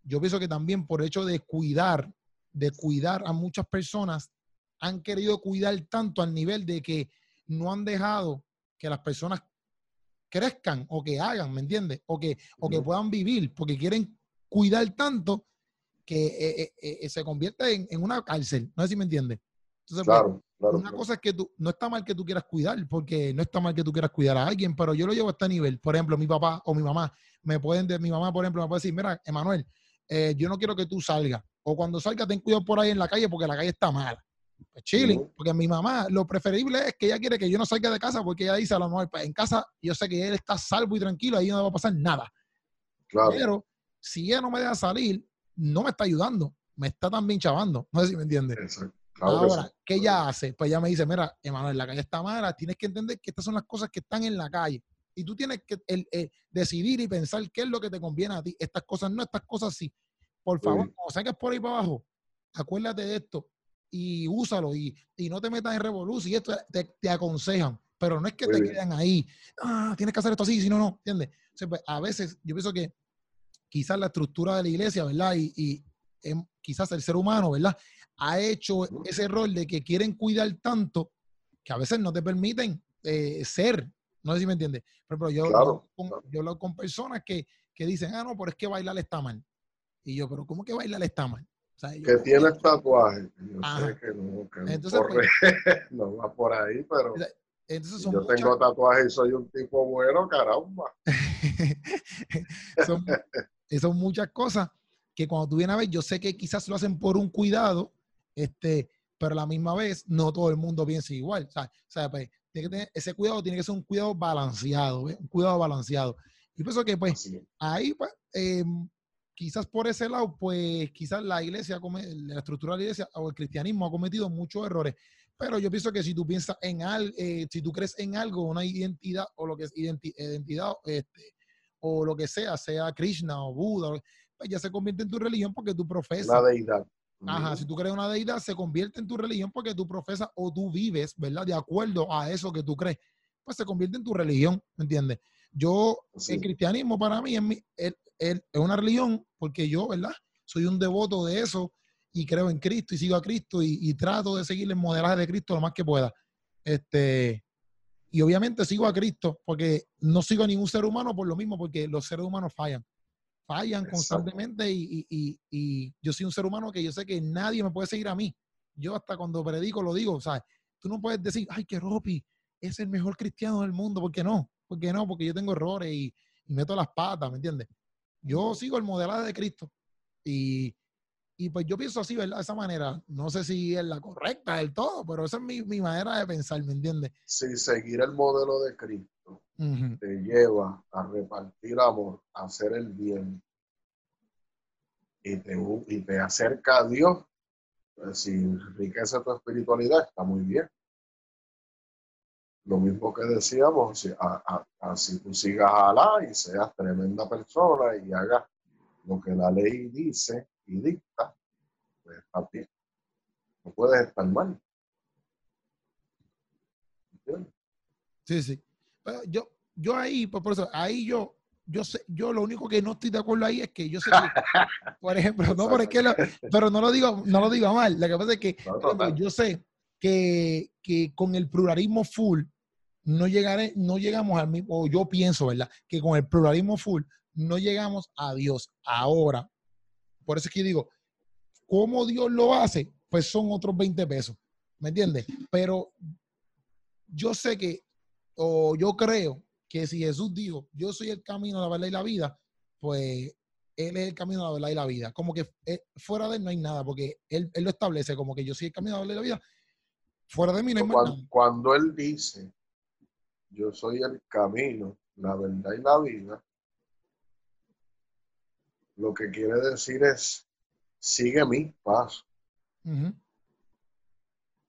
A: Yo pienso que también por hecho de cuidar, de cuidar a muchas personas, han querido cuidar tanto al nivel de que no han dejado que las personas crezcan o que hagan, ¿me entiendes? O que, o que puedan vivir, porque quieren cuidar tanto que eh, eh, eh, se convierte en, en, una cárcel. No sé si me entiendes. Entonces, pues, claro una cosa es que tú, no está mal que tú quieras cuidar, porque no está mal que tú quieras cuidar a alguien, pero yo lo llevo a este nivel. Por ejemplo, mi papá o mi mamá me pueden, mi mamá, por ejemplo, me puede decir, mira, Emanuel, eh, yo no quiero que tú salgas. O cuando salgas, ten cuidado por ahí en la calle porque la calle está mala. Pues chilling, porque mi mamá, lo preferible es que ella quiere que yo no salga de casa porque ella dice a lo mejor, pues, en casa yo sé que él está salvo y tranquilo, ahí no va a pasar nada. Claro. Pero si ella no me deja salir, no me está ayudando, me está también chavando. No sé si me entiendes. Exacto. Ahora, ¿qué ella hace? Pues ella me dice, mira, Emanuel, la calle está mala, tienes que entender que estas son las cosas que están en la calle. Y tú tienes que decidir y pensar qué es lo que te conviene a ti. Estas cosas no, estas cosas sí. Por favor, cuando salgas por ahí para abajo, acuérdate de esto y úsalo y, no te metas en revolución y esto te, aconsejan. Pero no es que te queden ahí, ah, tienes que hacer esto así, si no, no, ¿entiendes? pues, a veces yo pienso que quizás la estructura de la iglesia, ¿verdad? Y, y em, quizás el ser humano, ¿verdad? Ha hecho ese rol de que quieren cuidar tanto que a veces no te permiten eh, ser. No sé si me entiendes. Pero, yo, yo, hablo con personas que, dicen, ah, no, pero es que bailar está mal. Y yo, pero ¿cómo que bailar está mal?
B: que tiene tatuaje. Yo sé que no, que entonces, pues <laughs> no va por ahí, pero entonces yo tengo tatuaje y soy un tipo bueno, caramba. <laughs>
A: son, son muchas cosas que cuando tú vienes a ver, yo sé que quizás lo hacen por un cuidado este, pero a la misma vez no todo el mundo piensa igual. O sea, pues, tiene que tener, ese cuidado tiene que ser un cuidado balanceado, un cuidado balanceado. Y pienso que pues ahí, pues, em, quizás por ese lado, pues quizás la iglesia, la estructura de la iglesia o el cristianismo ha cometido muchos errores. Pero yo pienso que si tú piensas en algo, eh, si tú crees en algo, una identidad o lo que es identidad este, o lo que sea, sea Krishna o Buda, pues ya se convierte en tu religión porque tú profesas.
B: La deidad.
A: Ajá, si tú crees una deidad, se convierte en tu religión porque tú profesas o tú vives, ¿verdad? De acuerdo a eso que tú crees. Pues se convierte en tu religión, ¿me entiendes? Yo, el cristianismo para mí, es es una religión porque yo, ¿verdad? Soy un devoto de eso y creo en Cristo y sigo a Cristo y, trato de seguir el modelaje de Cristo lo más que pueda. Este, y obviamente sigo a Cristo porque no sigo a ningún ser humano por lo mismo, porque los seres humanos fallan. Fallan constantemente y, y, y, yo soy un ser humano que yo sé que nadie me puede seguir a mí. Yo hasta cuando predico lo digo, ¿sabes? Tú no puedes decir, ay, que Ropi es el mejor cristiano del mundo, ¿por qué no? ¿Por qué no? Porque yo tengo errores y, meto las patas, ¿me entiendes? Yo sigo el modelaje de Cristo y, y pues yo pienso así, ¿verdad? De esa manera. No sé si es la correcta del todo, pero esa es mi, manera de pensar, ¿me entiendes?
B: Si seguir el modelo de Cristo te lleva a repartir amor, a hacer el bien y te, y te acerca a Dios, pues si enriquece tu espiritualidad, está muy bien. Lo mismo que decíamos, si, si tú sigas a Alá y seas tremenda persona y hagas lo que la ley dice, y dicta, pues bien. No puedes estar mal.
A: Sí, sí. yo, yo ahí, pues, por eso, ahí yo, yo sé, yo lo único que no estoy de acuerdo ahí es que yo sé que, <laughs> por ejemplo, no, pero, que pero no lo digo, no lo digo mal. Lo que pasa es que yo sé que, que, con el pluralismo full no llegaré, no llegamos al mismo, o yo pienso, ¿verdad? Que con el pluralismo full no llegamos a Dios. Ahora, por eso es que digo, ¿cómo Dios lo hace? Pues son otros 20 pesos, ¿me entiendes? Pero yo sé que, o yo creo que si Jesús dijo, yo soy el camino, la verdad y la vida, pues Él es el camino, la verdad y la vida. Como que eh, fuera de Él no hay nada, porque Él, lo establece como que yo soy el camino, la verdad y la vida. Fuera de mí no hay
B: cuando, nada. Cuando Él dice, yo soy el camino, la verdad y la vida, lo que quiere decir es, sigue mi paso. O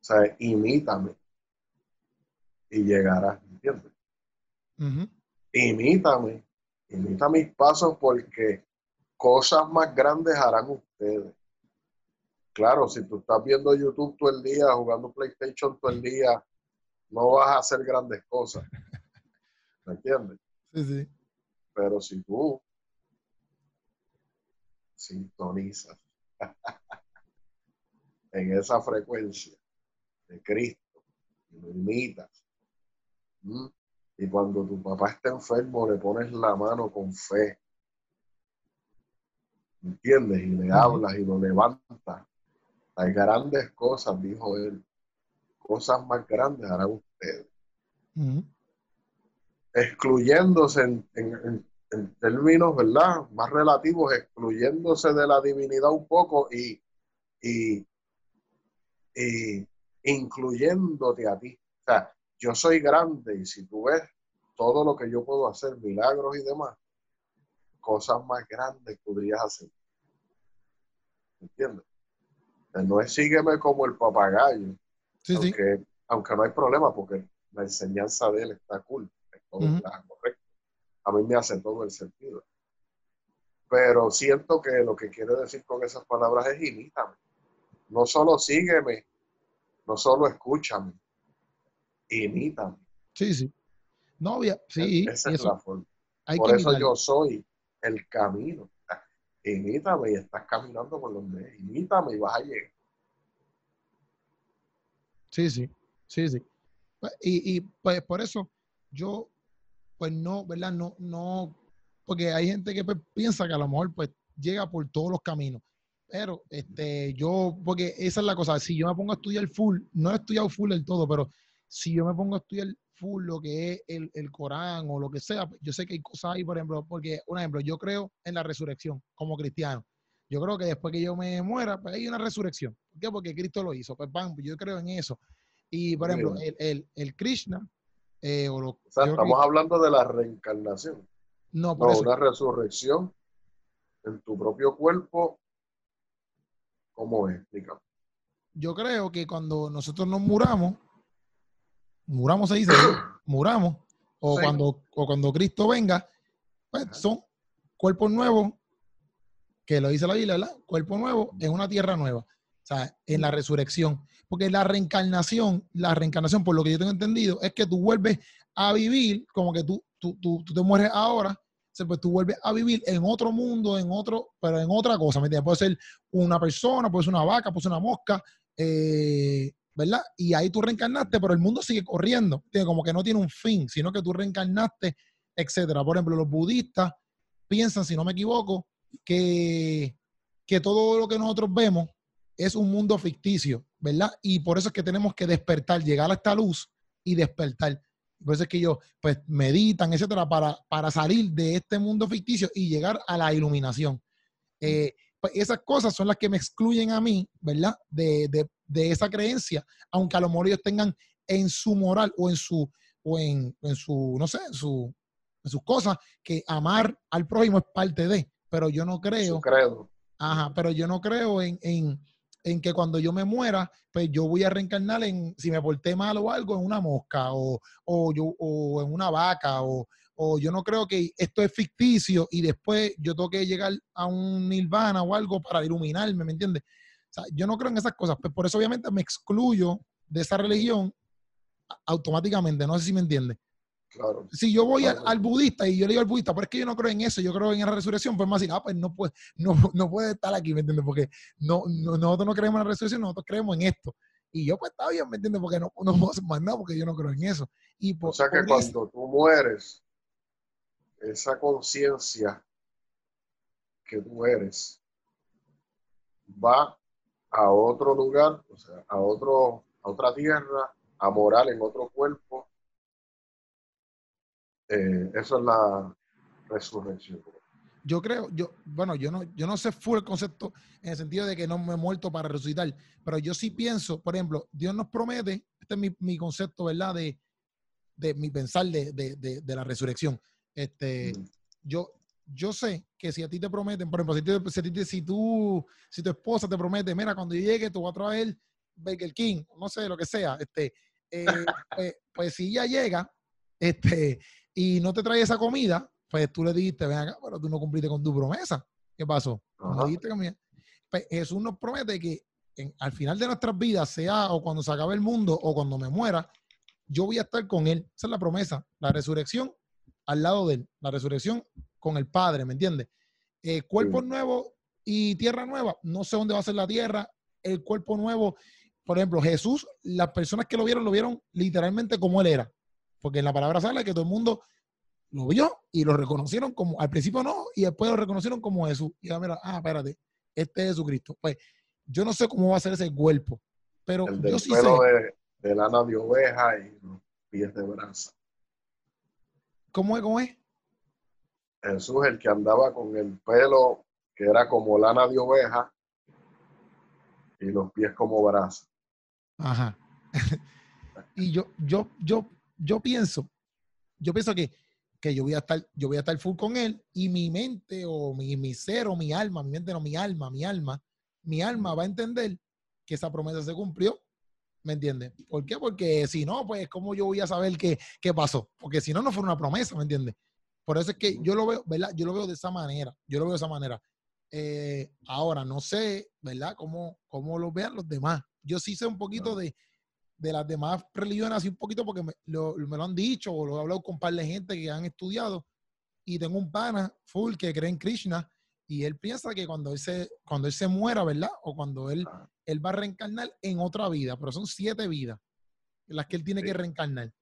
B: sea, imítame y llegarás, ¿entiendes? Imítame, imita mis pasos porque cosas más grandes harán ustedes. Claro, si tú estás viendo YouTube todo el día, jugando PlayStation todo el día, no vas a hacer grandes cosas. <laughs> ¿Me entiendes?
A: Sí, sí.
B: Pero si tú sintonizas <laughs> en esa frecuencia de Cristo y lo imitas. Y cuando tu papá está enfermo, le pones la mano con fe. ¿Entiendes? Y le hablas y lo levantas. Hay grandes cosas, dijo él. Cosas más grandes harán ustedes. Excluyéndose en, en términos, ¿verdad? Más relativos, excluyéndose de la divinidad un poco y, y, incluyéndote a ti. O sea, yo soy grande y si tú ves todo lo que yo puedo hacer, milagros y demás, cosas más grandes podrías hacer. ¿Entiendes? No es sígueme como el papagayo. aunque, aunque no hay problema porque la enseñanza de él está cool. todo está correcto a mí me hace todo el sentido. Pero siento que lo que quiere decir con esas palabras es imítame. No solo sígueme, no solo escúchame, imítame.
A: Sí, sí. Novia, sí.
B: Esa es la forma. Por eso yo soy el camino. Imítame y estás caminando por donde es. Imítame y vas a llegar.
A: Sí, sí, sí, sí. Y, y pues por eso yo pues no, ¿verdad? No, no, porque hay gente que pues, piensa que a lo mejor pues llega por todos los caminos. Pero este, yo, porque esa es la cosa, si yo me pongo a estudiar full, no he estudiado full del todo, pero si yo me pongo a estudiar full lo que es el, el Corán o lo que sea, pues, yo sé que hay cosas ahí, por ejemplo, porque, un ejemplo, yo creo en la resurrección como cristiano. Yo creo que después que yo me muera, pues hay una resurrección. ¿Por qué? Porque Cristo lo hizo. Pues, bam, yo creo en eso. Y, por ejemplo, el, el, el Krishna, eh,
B: estamos hablando de la reencarnación.
A: No, por
B: una resurrección en tu propio cuerpo. ¿Cómo es?
A: Yo creo que cuando nosotros nos muramos, muramos se dice, <coughs> muramos, o, cuando, o cuando Cristo venga, pues son cuerpos nuevos, que lo dice la Biblia, ¿verdad? Cuerpo nuevo en una tierra nueva. Sea, en la resurrección. Porque la reencarnación, la reencarnación, por lo que yo tengo entendido, es que tú vuelves a vivir como que tú, tú, tú, te mueres ahora pues tú vuelves a vivir en otro mundo, en otro, pero en otra cosa, ¿me entiendes? Puede ser una persona, puede ser una vaca, puede ser una mosca, eh, ¿verdad? Y ahí tú reencarnaste, pero el mundo sigue corriendo, como que no tiene un fin, sino que tú reencarnaste, etcétera. Por ejemplo, los budistas piensan, si no me equivoco, que, que todo lo que nosotros vemos es un mundo ficticio, ¿verdad? Y por eso es que tenemos que despertar, llegar a esta luz y despertar. Por eso es que ellos pues meditan, etcétera, para, para salir de este mundo ficticio y llegar a la iluminación. Eh, pues esas cosas son las que me excluyen a mí, ¿verdad? De, esa creencia, aunque a lo mejor ellos tengan en su moral o en su, o en, su, no sé, en, su, en sus cosas, que amar al prójimo es parte de, pero yo no creo.
B: Creo.
A: Ajá, pero yo no creo en, en, en que cuando yo me muera, pues yo voy a reencarnar en, si me porté mal o algo, en una mosca o, o, yo, o en una vaca o, o yo no creo que esto es ficticio y después yo tengo que llegar a un nirvana o algo para iluminarme, ¿me entiendes? O sea, yo no creo en esas cosas, pues por eso obviamente me excluyo de esa religión automáticamente, no sé si me entiendes. Si yo voy al, budista y yo le digo al budista, pero es que yo no creo en eso, yo creo en la resurrección, pues más decir, ah, pues no puede, no, no puede estar aquí, ¿me entiendes? Porque no, nosotros no creemos en la resurrección, nosotros creemos en esto. Y yo, pues está bien, ¿me entiendes? Porque no, no puedo hacer más nada porque yo no creo en eso. Y
B: o sea que cuando tú mueres, esa conciencia que tú eres va a otro lugar, o sea, a, otro, a otra tierra, a morar en otro cuerpo eh, eso es la resurrección.
A: Yo creo, yo, bueno, yo no, yo no sé full el concepto en el sentido de que no me he muerto para resucitar, pero yo sí pienso, por ejemplo, Dios nos promete, este es mi, concepto, ¿verdad? De, de mi pensar de, de, de, la resurrección. Este, mm. yo, yo sé que si a ti te prometen, por ejemplo, si, si, si, tú, si tu esposa te promete, mira, cuando yo llegue, te voy a traer Baker King, no sé, lo que sea, este, eh, <laughs> pues, pues, si ella llega, este, y no te trae esa comida, pues tú le dijiste, ven acá, pero tú no cumpliste con tu promesa. ¿Qué pasó? Pues Jesús nos promete que al final de nuestras vidas, sea o cuando se acabe el mundo o cuando me muera, yo voy a estar con Él. Esa es la promesa. La resurrección al lado de Él. La resurrección con el Padre, ¿me entiendes? Eh, cuerpo nuevo y tierra nueva. No sé dónde va a ser la tierra. El cuerpo nuevo, por ejemplo, Jesús, las personas que lo vieron, lo vieron literalmente como Él era. Porque en la palabra sale que todo el mundo lo vio y lo reconocieron como, al principio no, y después lo reconocieron como Jesús. Y ya mira, ah, espérate, este es Jesucristo. Pues yo no sé cómo va a ser ese cuerpo, pero
B: el
A: yo sí
B: sé. De, de lana de oveja y los pies de brasa.
A: ¿Cómo es? ¿Cómo es?
B: Jesús, el que andaba con el pelo que era como lana de oveja y los pies como brasa.
A: Ajá. <laughs> y yo, yo, yo yo pienso, yo pienso que, que, yo voy a estar, yo voy a estar full con él y mi mente o mi, mi ser o mi alma, mi mente no, mi alma, mi alma, mi alma va a entender que esa promesa se cumplió. ¿Me entiendes? ¿Por qué? Porque si no, pues, ¿cómo yo voy a saber qué, qué pasó? Porque si no, no fue una promesa, ¿me entiendes? Por eso es que yo lo veo, ¿verdad? Yo lo veo de esa manera. Yo lo veo de esa manera. Eh, ahora, no sé, ¿verdad? Cómo, cómo lo vean los demás. Yo sí sé un poquito de, de las demás religiones así un poquito porque me lo, han dicho o lo he hablado con un par de gente que han estudiado y tengo un pana full que cree en Krishna y él piensa que cuando él se, cuando él se muera, ¿verdad? O cuando él, él va a reencarnar en otra vida, pero son siete vidas las que él tiene que reencarnar.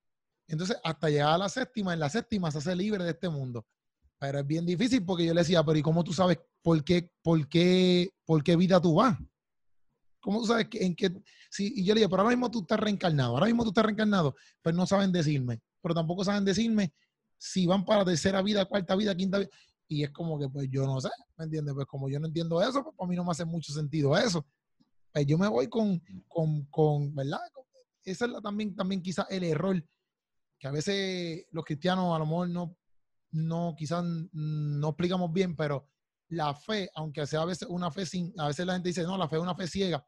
A: Entonces, hasta llegar a la séptima, en la séptima se hace libre de este mundo. Pero es bien difícil porque yo le decía, pero ¿y cómo tú sabes por qué, por qué, por qué vida tú vas? ¿Cómo tú sabes que, en qué? Sí, y yo le digo, pero ahora mismo tú estás reencarnado, ahora mismo tú estás reencarnado, pues no saben decirme, pero tampoco saben decirme si van para tercera vida, cuarta vida, quinta vida. Y es como que, pues yo no sé, ¿me entiendes? Pues como yo no entiendo eso, pues para mí no me hace mucho sentido eso. Pues yo me voy con, con, con ¿verdad? Esa es también, también quizás el error, que a veces los cristianos a lo mejor no, no quizás no explicamos bien, pero la fe, aunque sea a veces una fe sin, a veces la gente dice, no, la fe es una fe ciega,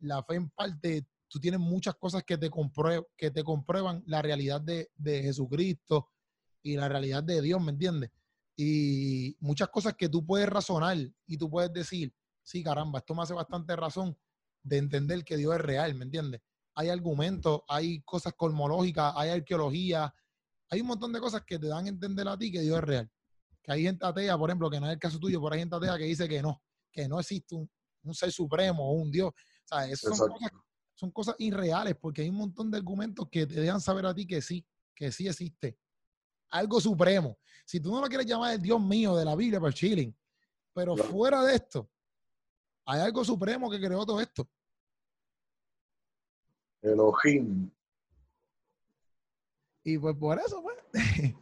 A: la fe en parte, tú tienes muchas cosas que te, que te comprueban la realidad de, Jesucristo y la realidad de Dios, ¿me entiendes? Y muchas cosas que tú puedes razonar y tú puedes decir, sí, caramba, esto me hace bastante razón de entender que Dios es real, ¿me entiendes? Hay argumentos, hay cosas cosmológicas, hay arqueología, hay un montón de cosas que te dan a entender a ti que Dios es real. que hay gente atea, por ejemplo, que no es el caso tuyo, pero hay gente atea que dice que no, que no existe un, un ser supremo o un Dios. O sea, eso son cosas, son cosas irreales porque hay un montón de argumentos que te dejan saber a ti que sí, que sí existe algo supremo. Si tú no lo quieres llamar el Dios mío de la Biblia, pues chilling. Pero fuera de esto, hay algo supremo que creó todo esto.
B: Elohim.
A: Y pues por eso, pues. <laughs>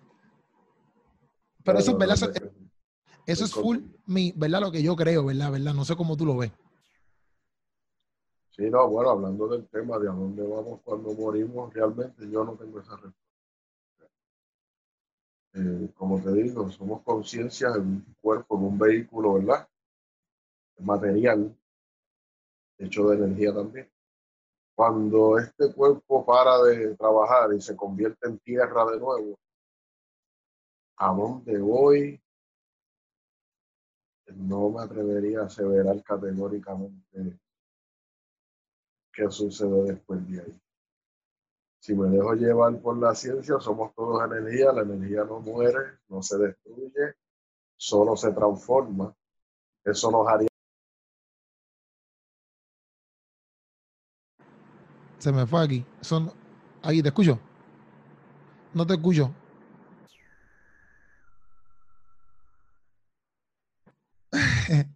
A: Pero eso es verdad. Eso, es full mi, ¿verdad? Lo que yo creo, ¿verdad? ¿verdad? No sé cómo tú lo ves.
B: Sí, no, bueno, hablando del tema de a dónde vamos cuando morimos, realmente yo no tengo esa respuesta. Eh, como te digo, somos conciencia en un cuerpo, en un vehículo, ¿verdad? Material, hecho de energía también. Cuando este cuerpo para de trabajar y se convierte en tierra de nuevo, ¿a dónde voy? No me atrevería a aseverar categóricamente qué sucede después de ahí. Si me dejo llevar por la ciencia, somos todos energía, la energía no muere, no se destruye, solo se transforma. Eso nos haría...
A: Se me fue aquí. Son... Ahí, ¿te escucho? No te escucho. <laughs>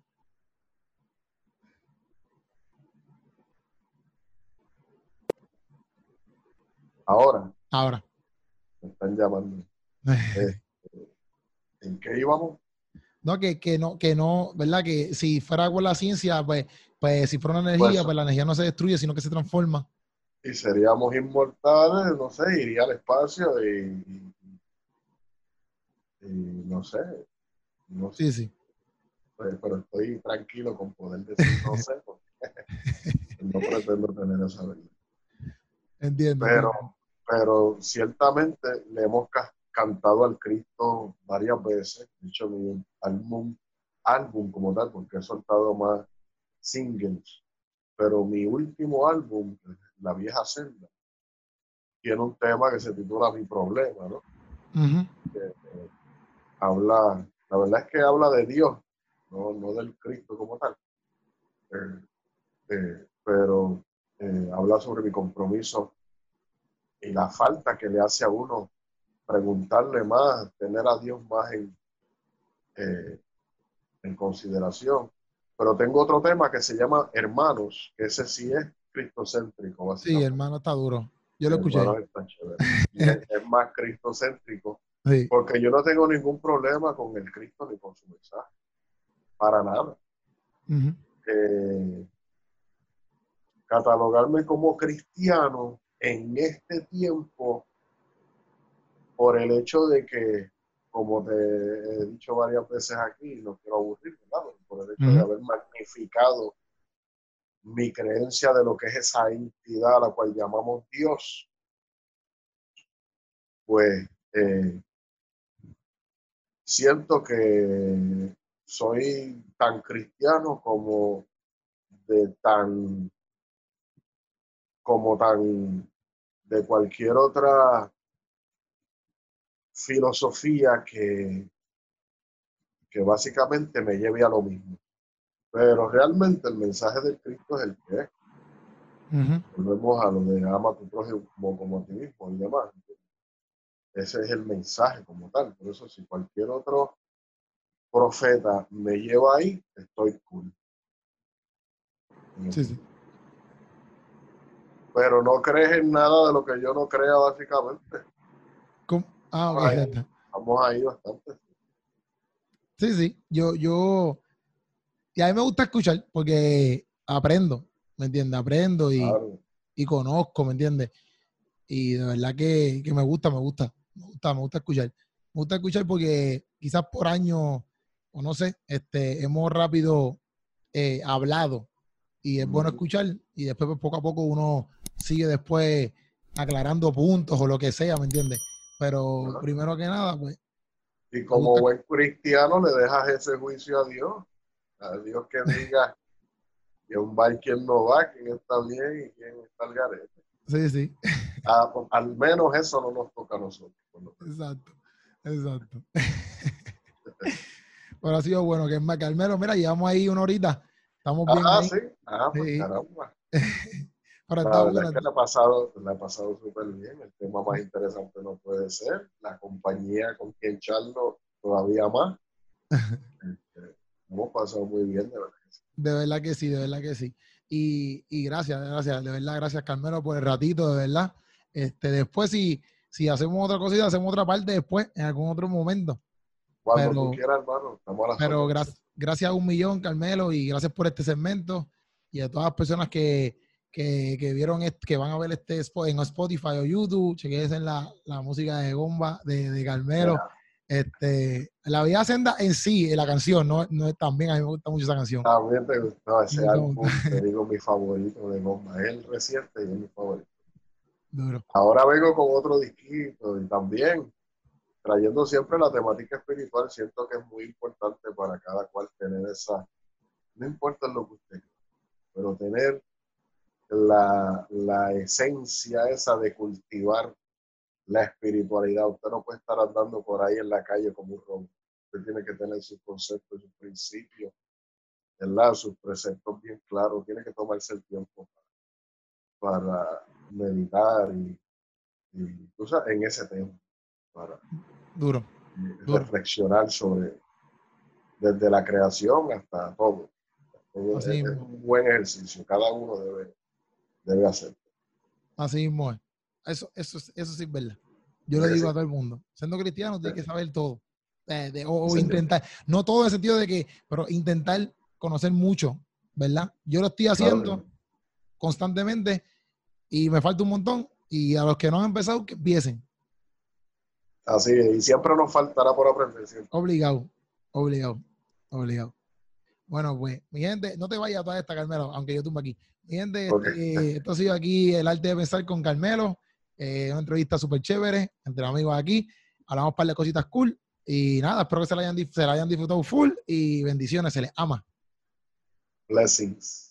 B: Ahora.
A: Ahora.
B: Me están llamando. <laughs> Este, ¿En qué íbamos?
A: No, que, que, no, que no, ¿verdad? Que si fuera con la ciencia, pues, pues si fuera una energía, pues, pues, la energía no se destruye, sino que se transforma.
B: Y seríamos inmortales, no sé, iría al espacio y, no sé. No
A: sí, sí.
B: Pues, pero estoy tranquilo con poder decir no sé, porque <laughs> no pretendo tener esa verdad. <laughs>
A: Entiendo.
B: Pero, pero ciertamente le hemos cantado al Cristo varias veces. De hecho, mi álbum, álbum como tal, porque he soltado más singles. Pero mi último álbum, La Vieja Senda, tiene un tema que se titula Mi Problema, ¿no? Eh, habla, la verdad es que habla de Dios, no, no del Cristo como tal. Eh, eh, pero habla sobre mi compromiso y la falta que le hace a uno preguntarle más, tener a Dios más en, eh, en consideración. Pero tengo otro tema que se llama Hermanos, que ese sí es cristocéntrico.
A: Sí, hermano está duro. Yo lo escuché.
B: es, más cristocéntrico. Porque yo no tengo ningún problema con el Cristo ni con su mensaje. Para nada. Eh, catalogarme como cristiano en este tiempo, por el hecho de que, como te he dicho varias veces aquí, no quiero aburrir, por el hecho de haber magnificado mi creencia de lo que es esa entidad a la cual llamamos Dios, pues eh, siento que soy tan cristiano como de tan como tan de cualquier otra filosofía que, que básicamente me lleve a lo mismo. Pero realmente el mensaje del Cristo es el que es. Volvemos a lo de ama a tu prójimo como, como a ti mismo y demás. Ese es el mensaje como tal. Por eso si cualquier otro profeta me lleva ahí, estoy cool.
A: Sí, sí
B: pero no crees en nada de lo que yo no crea, básicamente.
A: Ah, <laughs>
B: Vamos ahí bastante.
A: Sí, sí. Yo, yo. Y a mí me gusta escuchar porque aprendo, ¿me entiendes? Aprendo y, y conozco, ¿me entiendes? Y de verdad que, me gusta, me gusta. Me gusta, me gusta escuchar. Me gusta escuchar porque quizás por años, o no sé, este, hemos rápido eh, hablado y es bueno escuchar y después pues, poco a poco uno sigue después aclarando puntos o lo que sea, ¿me entiendes? Pero primero que nada, pues...
B: Y como buen cristiano le dejas ese juicio a Dios, a Dios que diga quién va y quién no va, quién está bien y quién está al garete.
A: Sí, sí.
B: Ah, pues, al menos eso no nos toca a nosotros.
A: Exacto, exacto. <laughs> Pero ha sido bueno, que es más, Carmelo, mira, llevamos ahí una horita. Estamos bien.
B: Ah,
A: ahí.
B: sí. Ah, pues
A: Sí.
B: caramba. <laughs>
A: Pero
B: La verdad es que la ha pasado, la ha pasado súper bien. El tema más interesante no puede ser. La compañía con quien charlo todavía más. <laughs> Este, hemos pasado muy bien, de verdad. que sí.
A: De verdad que sí, de verdad que sí. Y, y gracias, gracias, de verdad, gracias Carmelo por el ratito, de verdad. Este, después si, si hacemos otra cosita, hacemos otra parte después, en algún otro momento.
B: Cuando
A: Pero-
B: tú quieras, hermano, estamos a las
A: Pero gracias, gracias a un millón, Carmelo, y gracias por este segmento y a todas las personas que, que, que vieron, que van a ver este en Spotify o YouTube, chequense la, la música de Gomba de, de Carmelo.
B: Ya,
A: Este, la vida senda en sí, en la canción, no, no es también, a mí me gusta mucho esa canción.
B: También te gustó ese álbum, te <laughs> digo, mi favorito de Gomba. Es el reciente y es mi favorito.
A: Duro.
B: Ahora vengo con otro disquito y también trayendo siempre la temática espiritual. Siento que es muy importante para cada cual tener esa, no importa lo que usted pero tener la, la esencia esa de cultivar la espiritualidad. Usted no puede estar andando por ahí en la calle como un robo. Usted tiene que tener sus conceptos, sus principios, ¿verdad? sus preceptos bien claros. Tiene que tomarse el tiempo para, para meditar y, y tú sabes, en ese tema, para
A: Duro. Duro.
B: reflexionar sobre desde la creación hasta todo. Todo es, es un buen ejercicio, cada uno debe, debe hacer.
A: Así mismo es. Eso, eso, es- eso sí es verdad. Yo
B: ¿Verdad
A: le digo
B: sí?
A: a todo el mundo, siendo cristiano tienes que
B: Sí.
A: saber todo. Eh, de- o,
B: Sí,
A: intentar, no todo en el sentido de que, pero intentar conocer mucho, ¿verdad? Yo lo estoy haciendo
B: sí.
A: constantemente y me falta un montón. Y a los que no han empezado, que empiecen.
B: Así es, y siempre nos faltará por aprender.
A: Obligado, obligado, obligado. Bueno, pues, mi gente, no te vayas a toda esta, Carmelo, aunque yo tumba aquí. Mi gente,
B: Ok.
A: este, esto ha sido aquí el arte de pensar con Carmelo. eh, una entrevista súper chévere entre amigos aquí. Hablamos un par de cositas cool. Y nada, espero que se la hayan, dif- se la hayan disfrutado full y bendiciones, se les ama.
B: Blessings.